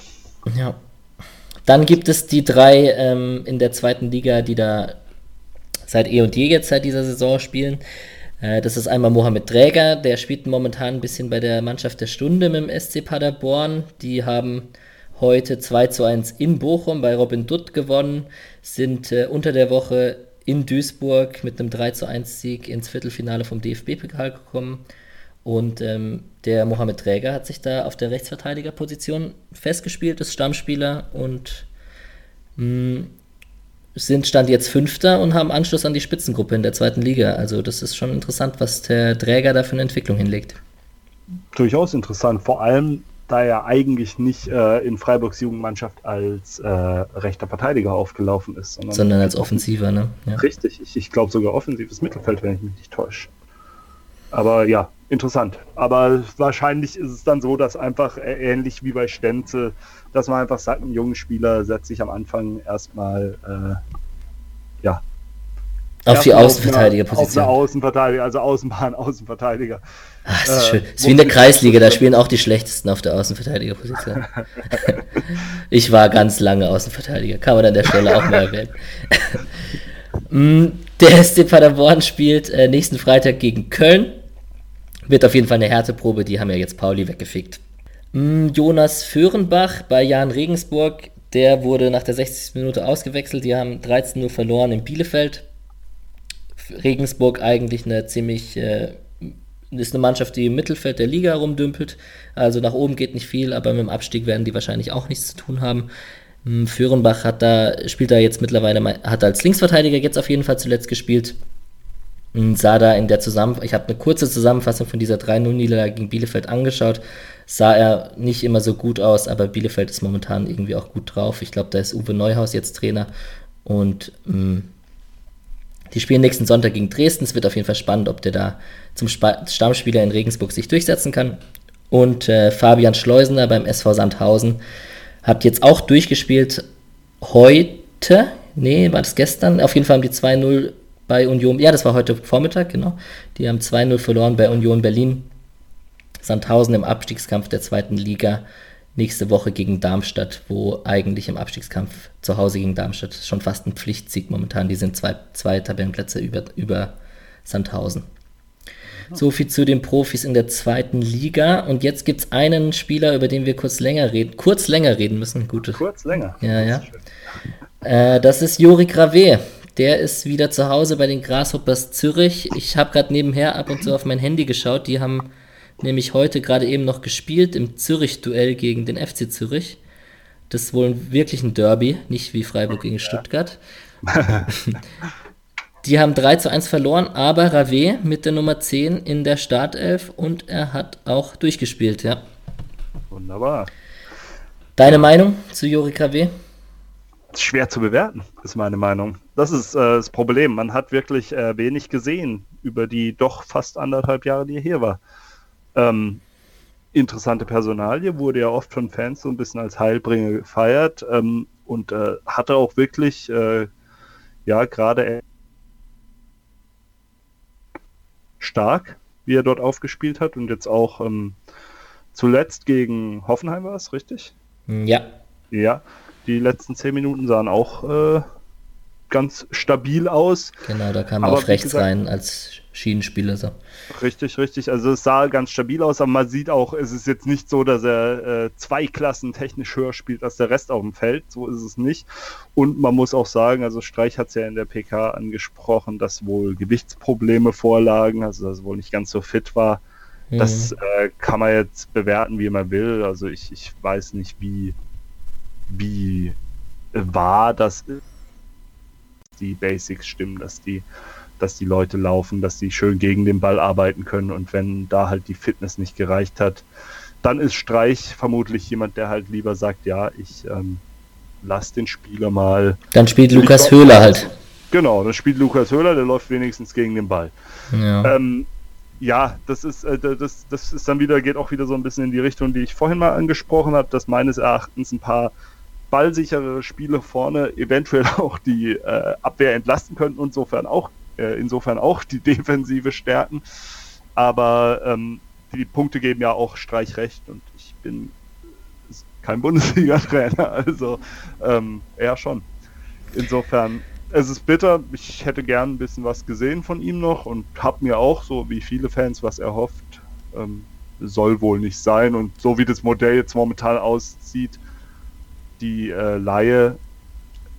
Ja. Dann gibt es die drei ähm, in der zweiten Liga, die da seit eh und je jetzt seit dieser Saison spielen. Äh, das ist einmal Mohamed Träger, der spielt momentan ein bisschen bei der Mannschaft der Stunde mit dem SC Paderborn. Die haben heute 2 zu 1 in Bochum bei Robin Dutt gewonnen, sind äh, unter der Woche in Duisburg mit einem 3 zu 1 Sieg ins Viertelfinale vom DFB-Pokal gekommen. Und ähm, der Mohamed Träger hat sich da auf der Rechtsverteidigerposition festgespielt, ist Stammspieler und mh, mm, sind Stand jetzt Fünfter und haben Anschluss an die Spitzengruppe in der zweiten Liga. Also das ist schon interessant, was der Träger da für eine Entwicklung hinlegt. Durchaus interessant, vor allem da er eigentlich nicht äh, in Freiburgs Jugendmannschaft als äh, rechter Verteidiger aufgelaufen ist. Sondern, sondern als Offensiver, ne? Ja. Richtig, ich, ich glaube sogar offensives Mittelfeld, wenn ich mich nicht täusche. Aber ja, interessant. Aber wahrscheinlich ist es dann so, dass einfach ähnlich wie bei Stenzel dass man einfach sagt, ein junger Spieler setzt sich am Anfang erstmal äh, ja. Auf die Außenverteidigerposition. Auf eine Außenverteidiger, also Außenbahn, [laughs] Außenverteidiger. Ach, das ist schön. Das ist wie in der Kreisliga, da spielen auch die schlechtesten auf der Außenverteidigerposition. [laughs] ich war ganz lange Außenverteidiger, kann man an der Stelle auch mal erwähnen. [laughs] Mm, der SC Paderborn spielt äh, nächsten Freitag gegen Köln. Wird auf jeden Fall eine Härteprobe, die haben ja jetzt Pauli weggefickt. Hm, Jonas Föhrenbach bei Jan Regensburg, der wurde nach der 60. Minute ausgewechselt. Die haben 13-0 verloren in Bielefeld. Regensburg eigentlich eine ziemlich, äh, ist eine Mannschaft, die im Mittelfeld der Liga rumdümpelt. Also nach oben geht nicht viel, aber mit dem Abstieg werden die wahrscheinlich auch nichts zu tun haben. Hm, Föhrenbach hat da, spielt da jetzt mittlerweile, hat als Linksverteidiger jetzt auf jeden Fall zuletzt gespielt. Hm, sah da in der Zusammenfassung, ich habe eine kurze Zusammenfassung von dieser 3-0-Niederlage gegen Bielefeld angeschaut sah er nicht immer so gut aus, aber Bielefeld ist momentan irgendwie auch gut drauf. Ich glaube, da ist Uwe Neuhaus jetzt Trainer und mh, mm, die spielen nächsten Sonntag gegen Dresden. Es wird auf jeden Fall spannend, ob der da zum Sp Stammspieler in Regensburg sich durchsetzen kann. Und äh, Fabian Schleusener beim SV Sandhausen hat jetzt auch durchgespielt heute. Nee, war das gestern? Auf jeden Fall haben die 2-0 bei Union. Ja, das war heute Vormittag, genau. Die haben 2-0 verloren bei Union Berlin Sandhausen im Abstiegskampf der zweiten Liga nächste Woche gegen Darmstadt, wo eigentlich im Abstiegskampf zu Hause gegen Darmstadt schon fast ein Pflichtsieg momentan. Die sind zwei, zwei Tabellenplätze über, über Sandhausen. So viel zu den Profis in der zweiten Liga. Und jetzt gibt es einen Spieler, über den wir kurz länger reden, kurz länger reden müssen. Gute. Kurz länger. Ja, ja. Äh, das ist Jori Grave. Der ist wieder zu Hause bei den Grasshoppers Zürich. Ich habe gerade nebenher ab und zu auf mein Handy geschaut. Die haben nämlich heute gerade eben noch gespielt im Zürich-Duell gegen den FC Zürich. Das ist wohl wirklich ein Derby, nicht wie Freiburg gegen Stuttgart. [laughs] Die haben 3 zu 1 verloren, aber Rave mit der Nummer 10 in der Startelf und er hat auch durchgespielt, ja. Wunderbar. Deine Meinung zu Jori Rave? Schwer zu bewerten, ist meine Meinung. Das ist äh, das Problem. Man hat wirklich äh, wenig gesehen über die doch fast anderthalb Jahre, die er hier war. Ähm, interessante Personalie, wurde ja oft von Fans so ein bisschen als Heilbringer gefeiert ähm, und äh, hatte auch wirklich, äh, ja, gerade stark, wie er dort aufgespielt hat und jetzt auch ähm, zuletzt gegen Hoffenheim war es, richtig? Ja. Ja, die letzten zehn Minuten sahen auch äh, ganz stabil aus. Genau, da kam er auf rechts gesagt, rein als Schienenspieler. So. Richtig, richtig. Also es sah ganz stabil aus, aber man sieht auch, es ist jetzt nicht so, dass er äh, zwei Klassen technisch höher spielt als der Rest auf dem Feld. So ist es nicht. Und man muss auch sagen, also Streich hat es ja in der PK angesprochen, dass wohl Gewichtsprobleme vorlagen, also dass er wohl nicht ganz so fit war. Mhm. Das äh, kann man jetzt bewerten, wie man will. Also ich, ich weiß nicht, wie, wie wahr das ist. Die Basics stimmen, dass die dass die Leute laufen, dass die schön gegen den Ball arbeiten können und wenn da halt die Fitness nicht gereicht hat, dann ist Streich vermutlich jemand, der halt lieber sagt, ja, ich ähm, lass den Spieler mal. Dann spielt Lukas Höhler halt. Genau, dann spielt Lukas Höhler, der läuft wenigstens gegen den Ball. Ja. Ähm, ja, das ist, äh, das, das ist dann wieder, geht auch wieder so ein bisschen in die Richtung, die ich vorhin mal angesprochen habe, dass meines Erachtens ein paar ballsichere Spiele vorne eventuell [laughs] auch die äh, Abwehr entlasten könnten, insofern auch äh, insofern auch die Defensive stärken. Aber ähm, die Punkte geben ja auch Streich recht und ich bin kein Bundesliga-Trainer, [laughs] also ähm, eher schon. Insofern, es ist bitter. Ich hätte gern ein bisschen was gesehen von ihm noch und habe mir auch, so wie viele Fans, was erhofft. Ähm, soll wohl nicht sein. Und so wie das Modell jetzt momentan aussieht, die äh, Laie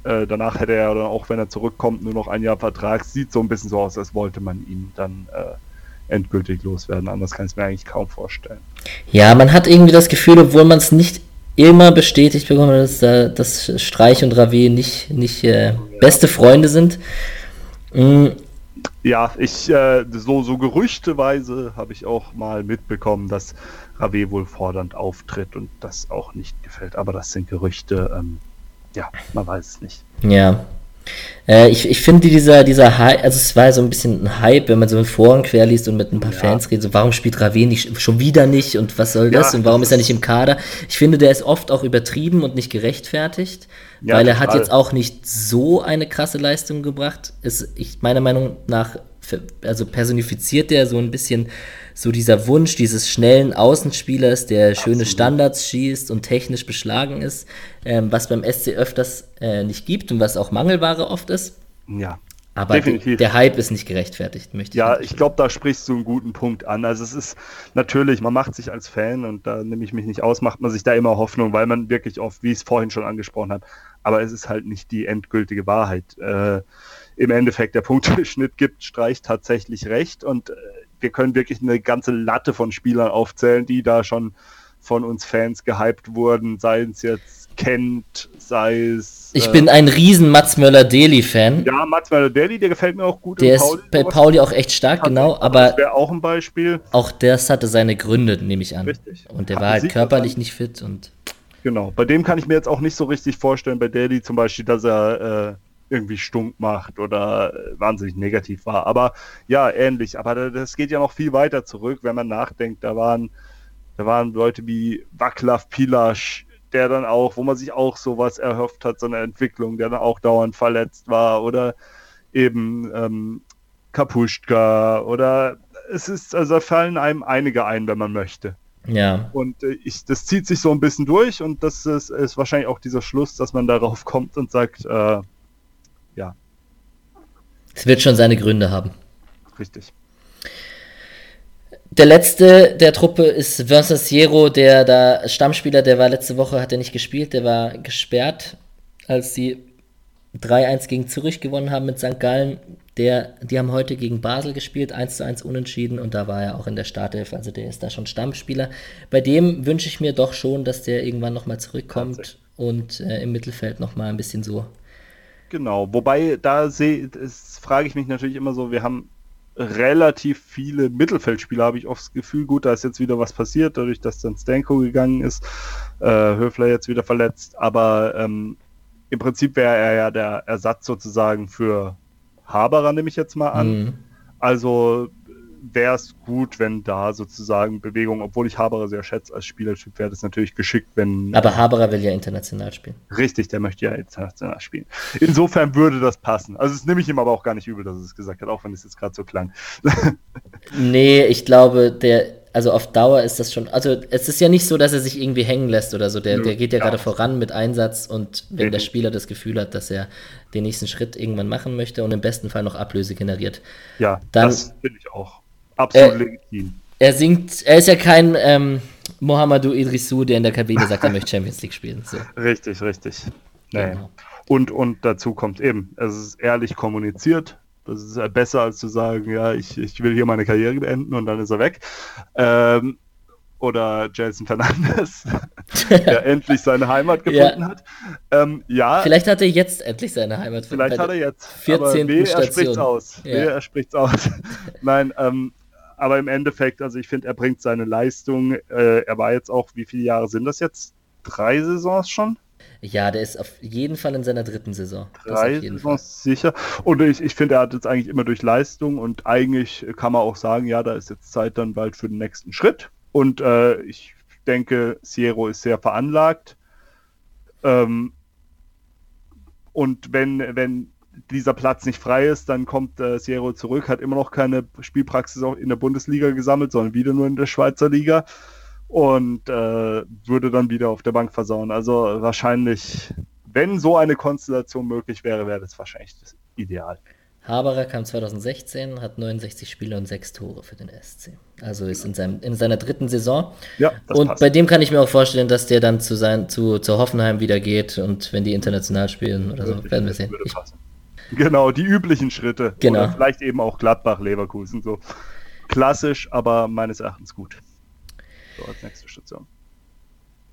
äh, danach hätte er dann auch, wenn er zurückkommt, nur noch ein Jahr Vertrag. Sieht so ein bisschen so aus, als wollte man ihn dann äh, endgültig loswerden. Anders kann ich es mir eigentlich kaum vorstellen. Ja, man hat irgendwie das Gefühl, obwohl man es nicht immer bestätigt bekommt, dass, dass Streich und Rave nicht, nicht äh, beste Freunde sind. Mhm. Ja, ich, äh, so, so gerüchteweise habe ich auch mal mitbekommen, dass Rave wohl fordernd auftritt und das auch nicht gefällt. Aber das sind Gerüchte. Ähm, ja, man weiß es nicht. Ja. Äh, ich ich finde dieser, dieser Hype, also es war so ein bisschen ein Hype, wenn man so in Foren quer liest und mit ein paar ja. Fans redet, so warum spielt Rave nicht, schon wieder nicht und was soll das ja, und warum ist er nicht im Kader? Ich finde, der ist oft auch übertrieben und nicht gerechtfertigt, ja, weil er hat jetzt auch nicht so eine krasse Leistung gebracht. Ist, ich, meiner Meinung nach, also personifiziert der so ein bisschen so dieser Wunsch dieses schnellen Außenspielers, der schöne Absolut. Standards schießt und technisch beschlagen ist, ähm, was beim SC öfters äh, nicht gibt und was auch Mangelware oft ist. Ja. Aber Definitiv. der Hype ist nicht gerechtfertigt, möchte ich Ja, ich glaube, da sprichst du einen guten Punkt an. Also es ist natürlich, man macht sich als Fan und da nehme ich mich nicht aus, macht man sich da immer Hoffnung, weil man wirklich oft, wie ich es vorhin schon angesprochen habe, aber es ist halt nicht die endgültige Wahrheit. Äh, Im Endeffekt, der Punkteschnitt gibt Streich tatsächlich recht und äh, wir können wirklich eine ganze Latte von Spielern aufzählen, die da schon von uns Fans gehypt wurden, sei es jetzt Kent, sei es. Ich äh, bin ein riesen Mats Möller-Deli-Fan. Ja, Mats Möller-Deli, der gefällt mir auch gut. Der ist Pauli bei Pauli auch echt stark, genau, aber. Das wäre auch ein Beispiel. Auch das hatte seine Gründe, nehme ich an. Richtig. Und der Hat war halt körperlich nicht fit und. Genau, bei dem kann ich mir jetzt auch nicht so richtig vorstellen, bei Daly zum Beispiel, dass er. Äh, irgendwie stunk macht oder äh, wahnsinnig negativ war. Aber ja, ähnlich. Aber das geht ja noch viel weiter zurück, wenn man nachdenkt. Da waren, da waren Leute wie Waklav Pilasch, der dann auch, wo man sich auch sowas erhofft hat, so eine Entwicklung, der dann auch dauernd verletzt war. Oder eben ähm, Kapuschka oder es ist, also da fallen einem einige ein, wenn man möchte. Ja. Und äh, ich, das zieht sich so ein bisschen durch und das ist, ist wahrscheinlich auch dieser Schluss, dass man darauf kommt und sagt, äh, Es wird schon seine Gründe haben. richtig. Der letzte der Truppe ist Vincent Siero, der da Stammspieler, der war letzte Woche, hat er nicht gespielt, der war gesperrt, als sie 3-1 gegen Zürich gewonnen haben mit St. Gallen. Der, die haben heute gegen Basel gespielt, 1-1 unentschieden und da war er auch in der Startelf, also der ist da schon Stammspieler. Bei dem wünsche ich mir doch schon, dass der irgendwann nochmal zurückkommt und äh, im Mittelfeld nochmal ein bisschen so. Genau, wobei da frage ich mich natürlich immer so, wir haben relativ viele Mittelfeldspieler, habe ich oft das Gefühl. Gut, da ist jetzt wieder was passiert, dadurch, dass dann Stanko gegangen ist, äh, Höfler jetzt wieder verletzt, aber ähm, im Prinzip wäre er ja der Ersatz sozusagen für Haberer, nehme ich jetzt mal an. Mhm. Also wäre es gut, wenn da sozusagen Bewegung, obwohl ich Haberer sehr schätze als Spielertyp, wäre das natürlich geschickt, wenn Aber Haberer will ja international spielen. Richtig, der möchte ja international spielen. Insofern würde das passen. Also das nehme ich ihm aber auch gar nicht übel, dass er es gesagt hat, auch wenn es jetzt gerade so klang. [laughs] Nee, ich glaube, der, also auf Dauer ist das schon, also es ist ja nicht so, dass er sich irgendwie hängen lässt oder so. Der, der geht ja gar gerade voran mit Einsatz und wenn der. Spieler das Gefühl hat, dass er den nächsten Schritt irgendwann machen möchte und im besten Fall noch Ablöse generiert. Ja, Dann- das finde ich auch absolut Äh, legitim. Er singt, er ist ja kein ähm, Mohamedou Idrissou, der in der Kabine sagt, er möchte Champions League spielen. So. [laughs] Richtig, richtig. Nee. Genau. Und, und dazu kommt eben, es ist ehrlich kommuniziert. Das ist ja besser, als zu sagen, ja, ich, ich will hier meine Karriere beenden und dann ist er weg. Ähm, oder Jason Fernandes, [laughs] der endlich seine Heimat Ja. gefunden hat. Ähm, ja, Vielleicht hat er jetzt endlich seine Heimat. Vielleicht bei hat er jetzt. 14. aber wehe, er spricht's aus. Ja. Wehe, er spricht's aus. [laughs] Nein, ähm, aber im Endeffekt, also ich finde, er bringt seine Leistung. Äh, er war jetzt auch, wie viele Jahre sind das jetzt? Drei Saisons schon? Ja, der ist auf jeden Fall in seiner dritten Saison. Drei Fall. Saisons sicher. Und ich, ich finde, er hat jetzt eigentlich immer durch Leistung und eigentlich kann man auch sagen, ja, da ist jetzt Zeit dann bald für den nächsten Schritt. Und äh, ich denke, Siero ist sehr veranlagt. Ähm, und wenn, wenn dieser Platz nicht frei ist, dann kommt äh, Siero zurück, hat immer noch keine Spielpraxis auch in der Bundesliga gesammelt, sondern wieder nur in der Schweizer Liga und äh, würde dann wieder auf der Bank versauen. Also wahrscheinlich, wenn so eine Konstellation möglich wäre, wäre das wahrscheinlich das Ideal. Haberer kam 2016, hat 69 Spiele und 6 Tore für den SC. Also ist in, seinem, in seiner dritten Saison. Ja, und passt. bei dem kann ich mir auch vorstellen, dass der dann zu, sein, zu, zu Hoffenheim wieder geht und wenn die international spielen oder so, werden wir sehen. würde Ich, passen. Genau, die üblichen Schritte. Genau. Oder vielleicht eben auch Gladbach, Leverkusen. So klassisch, aber meines Erachtens gut. So als nächste Station.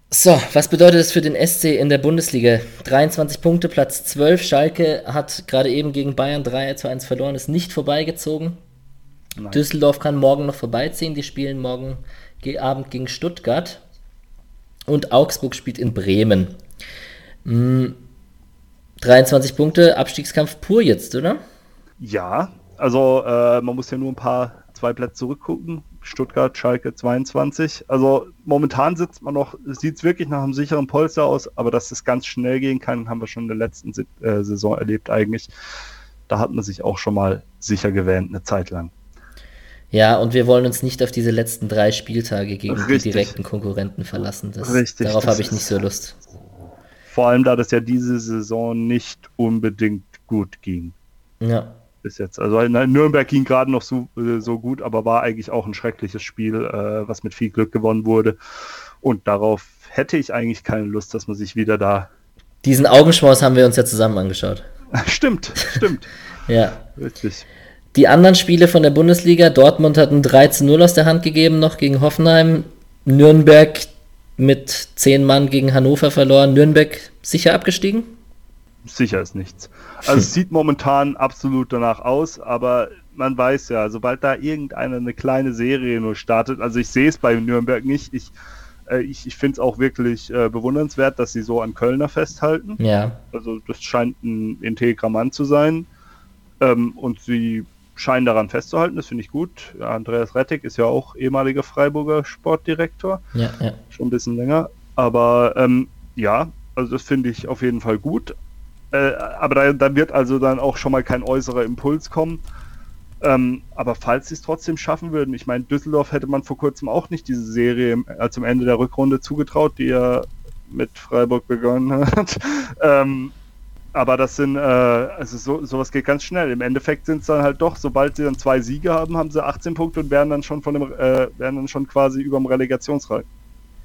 so, was bedeutet das für den SC in der Bundesliga? 23 Punkte, Platz 12. Schalke hat gerade eben gegen Bayern 3 zu 1 verloren, ist nicht vorbeigezogen. Nein. Düsseldorf kann morgen noch vorbeiziehen. Die spielen morgen ge Abend gegen Stuttgart. Und Augsburg spielt in Bremen. Mm, 23 Punkte, Abstiegskampf pur jetzt, oder? Ja, also äh, man muss ja nur ein paar, zwei Plätze zurückgucken. Stuttgart, Schalke 22. Also momentan sitzt man noch, sieht es wirklich nach einem sicheren Polster aus, aber dass es ganz schnell gehen kann, haben wir schon in der letzten äh, Saison erlebt eigentlich. Da hat man sich auch schon mal sicher gewähnt, eine Zeit lang. Ja, und wir wollen uns nicht auf diese letzten drei Spieltage gegen die Richtig. direkten Konkurrenten verlassen. Das, Richtig, darauf habe ich nicht so Lust. Vor allem, da das ja diese Saison nicht unbedingt gut ging. Ja. bis jetzt. Also Nürnberg ging gerade noch so, äh, so gut, aber war eigentlich auch ein schreckliches Spiel, äh, was mit viel Glück gewonnen wurde. Und darauf hätte ich eigentlich keine Lust, dass man sich wieder da. Diesen Augenschmaus haben wir uns ja zusammen angeschaut. [laughs] stimmt, stimmt. [laughs] Ja. Wirklich. Die anderen Spiele von der Bundesliga, Dortmund hat ein 3 zu 0 aus der Hand gegeben, noch gegen Hoffenheim. Nürnberg mit 10 Mann gegen Hannover verloren. Nürnberg sicher abgestiegen? Sicher ist nichts. Also es [laughs] sieht momentan absolut danach aus, aber man weiß ja, sobald da irgendeiner eine kleine Serie nur startet, also ich sehe es bei Nürnberg nicht, ich, äh, ich, ich finde es auch wirklich äh, bewundernswert, dass sie so an Kölner festhalten. Ja. Also das scheint ein integrer Mann zu sein. Ähm, und sie scheinen daran festzuhalten, das finde ich gut. Andreas Rettig ist ja auch ehemaliger Freiburger Sportdirektor, Ja, ja. schon ein bisschen länger. Aber ähm, ja, also das finde ich auf jeden Fall gut. Äh, aber da, da wird also dann auch schon mal kein äußerer Impuls kommen. Ähm, aber falls sie es trotzdem schaffen würden, ich meine, Düsseldorf hätte man vor kurzem auch nicht diese Serie äh, zum Ende der Rückrunde zugetraut, die ja mit Freiburg begonnen hat. [laughs] ähm, aber das sind, äh, also so, sowas geht ganz schnell. Im Endeffekt sind es dann halt doch, sobald sie dann zwei Siege haben, haben sie 18 Punkte und wären dann schon von dem, äh, wären dann schon quasi über dem Relegationsrang.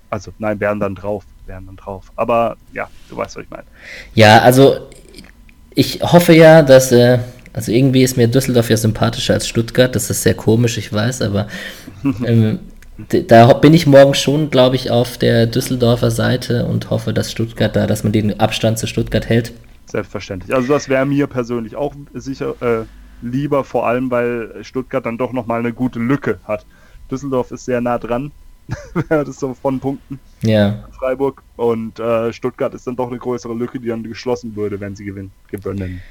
Also nein, wären dann drauf, wären dann drauf. Aber ja, du weißt, was ich meine. Ja, also ich hoffe ja, dass, äh, also irgendwie ist mir Düsseldorf ja sympathischer als Stuttgart. Das ist sehr komisch, ich weiß, aber [laughs] ähm, da bin ich morgen schon, glaube ich, auf der Düsseldorfer Seite und hoffe, dass Stuttgart da, dass man den Abstand zu Stuttgart hält. Selbstverständlich. Also das wäre mir persönlich auch sicher äh, lieber, vor allem weil Stuttgart dann doch nochmal eine gute Lücke hat. Düsseldorf ist sehr nah dran, [laughs] das ist so von Punkten. Ja. Freiburg und äh, Stuttgart ist dann doch eine größere Lücke, die dann geschlossen würde, wenn sie gewinnen. gewinnen.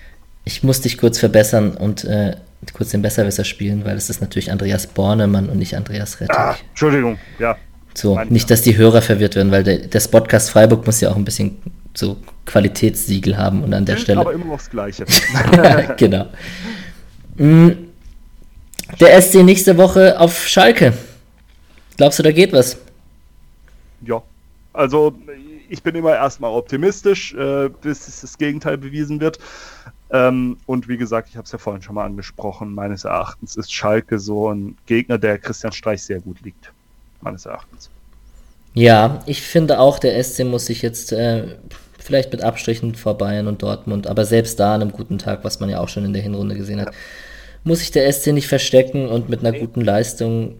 Ich muss dich kurz verbessern und äh, kurz den Besserwisser spielen, weil es ist natürlich Andreas Bornemann und nicht Andreas Rettig. Ah, Entschuldigung, ja. So, nicht, dass die Hörer verwirrt werden, weil der, der Podcast Freiburg muss ja auch ein bisschen so Qualitätssiegel haben und an der Stelle. Aber immer noch das Gleiche. [laughs] genau. Mm, der SC nächste Woche auf Schalke. Glaubst du, da geht was? Ja. Also, ich bin immer erstmal optimistisch, äh, bis das Gegenteil bewiesen wird. Ähm, und wie gesagt, ich habe es ja vorhin schon mal angesprochen, meines Erachtens ist Schalke so ein Gegner, der Christian Streich sehr gut liegt. Meines Erachtens. Ja, ich finde auch, der SC muss sich jetzt äh, vielleicht mit Abstrichen vor Bayern und Dortmund, aber selbst da an einem guten Tag, was man ja auch schon in der Hinrunde gesehen hat, muss sich der SC nicht verstecken und mit einer guten Leistung,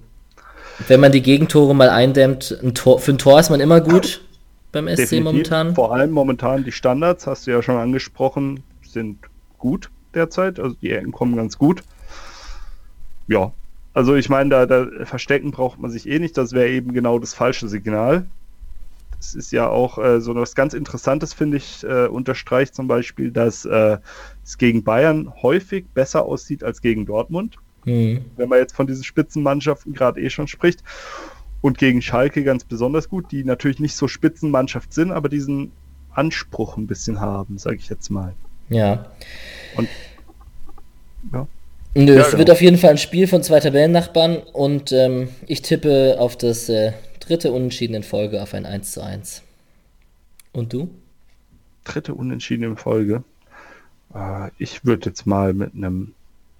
wenn man die Gegentore mal eindämmt, ein Tor, für ein Tor ist man immer gut beim SC Definitiv. momentan. Vor allem momentan die Standards, hast du ja schon angesprochen, sind gut derzeit, also die Ecken kommen ganz gut. Ja, also ich meine, da, da verstecken braucht man sich eh nicht, das wäre eben genau das falsche Signal. Es ist ja auch äh, so was ganz Interessantes, finde ich, äh, unterstreicht zum Beispiel, dass äh, es gegen Bayern häufig besser aussieht als gegen Dortmund. Mhm. Wenn man jetzt von diesen Spitzenmannschaften gerade eh schon spricht. Und gegen Schalke ganz besonders gut, die natürlich nicht so Spitzenmannschaft sind, aber diesen Anspruch ein bisschen haben, sage ich jetzt mal. Ja. Und ja. Nö, ja, es genau. wird auf jeden Fall ein Spiel von zwei Tabellennachbarn und ähm, ich tippe auf das äh, dritte Unentschieden in Folge auf ein 1 zu 1. Und du? Dritte Unentschieden in Folge. Äh, ich würde jetzt mal mit einem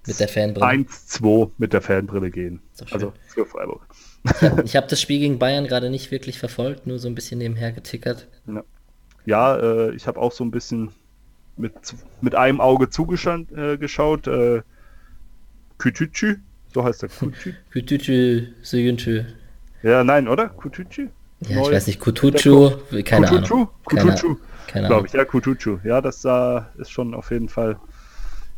mit der Fanbrille. 1-2 mit der Fanbrille gehen. Also für Freiburg. [laughs] Ich habe hab das Spiel gegen Bayern gerade nicht wirklich verfolgt, nur so ein bisschen nebenher getickert. Ja, ja äh, ich habe auch so ein bisschen mit, mit einem Auge zugeschaut. Äh, Kütütschü, so heißt der Kütütschü. Suyunchu. Ja, nein, oder? Kutucu? Ja, Neu ich weiß nicht, Kutucu, keine Kutucu? Ahnung. Kutucu, glaube ich, ja, Kutucu. Ja, das uh, ist schon auf jeden Fall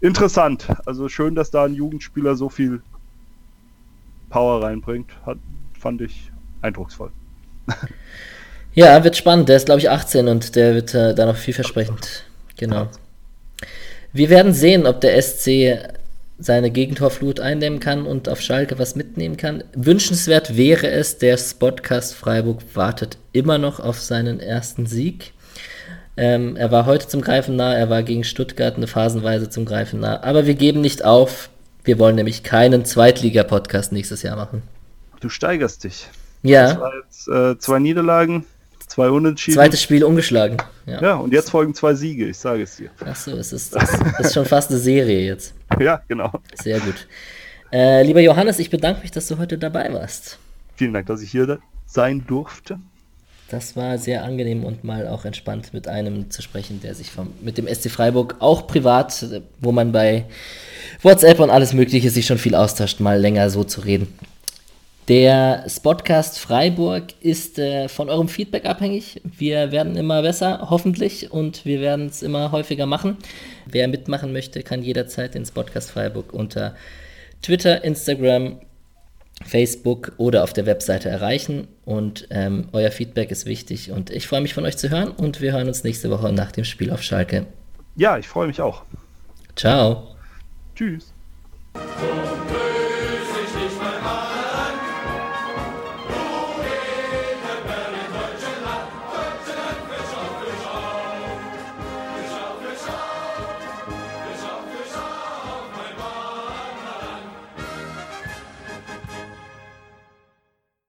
interessant. Also schön, dass da ein Jugendspieler so viel Power reinbringt. Hat, fand ich eindrucksvoll. Ja, wird spannend. Der ist, glaube ich, 18 und der wird äh, da noch vielversprechend. Genau. Wir werden sehen, ob der SC seine Gegentorflut einnehmen kann und auf Schalke was mitnehmen kann. Wünschenswert wäre es, der Spotcast Freiburg wartet immer noch auf seinen ersten Sieg. Ähm, er war heute zum Greifen nah, er war gegen Stuttgart eine Phasenweise zum Greifen nah. Aber wir geben nicht auf. Wir wollen nämlich keinen Zweitliga-Podcast nächstes Jahr machen. Du steigerst dich. Ja. Das war jetzt äh, zwei Niederlagen, Zwei Unentschieden. Zweites Spiel ungeschlagen. Ja. ja, und jetzt folgen zwei Siege, ich sage es dir. Achso, es ist, das, das ist schon fast eine Serie jetzt. [laughs] Ja, genau. Sehr gut. Äh, lieber Johannes, ich bedanke mich, dass du heute dabei warst. Vielen Dank, dass ich hier sein durfte. Das war sehr angenehm und mal auch entspannt mit einem zu sprechen, der sich vom, mit dem SC Freiburg auch privat, wo man bei WhatsApp und alles Mögliche sich schon viel austauscht, mal länger so zu reden. Der Spotcast Freiburg ist äh, von eurem Feedback abhängig. Wir werden immer besser, hoffentlich, und wir werden es immer häufiger machen. Wer mitmachen möchte, kann jederzeit den Spotcast Freiburg unter Twitter, Instagram, Facebook oder auf der Webseite erreichen. Und ähm, euer Feedback ist wichtig. Und ich freue mich von euch zu hören und wir hören uns nächste Woche nach dem Spiel auf Schalke. Ja, ich freue mich auch. Ciao. Tschüss.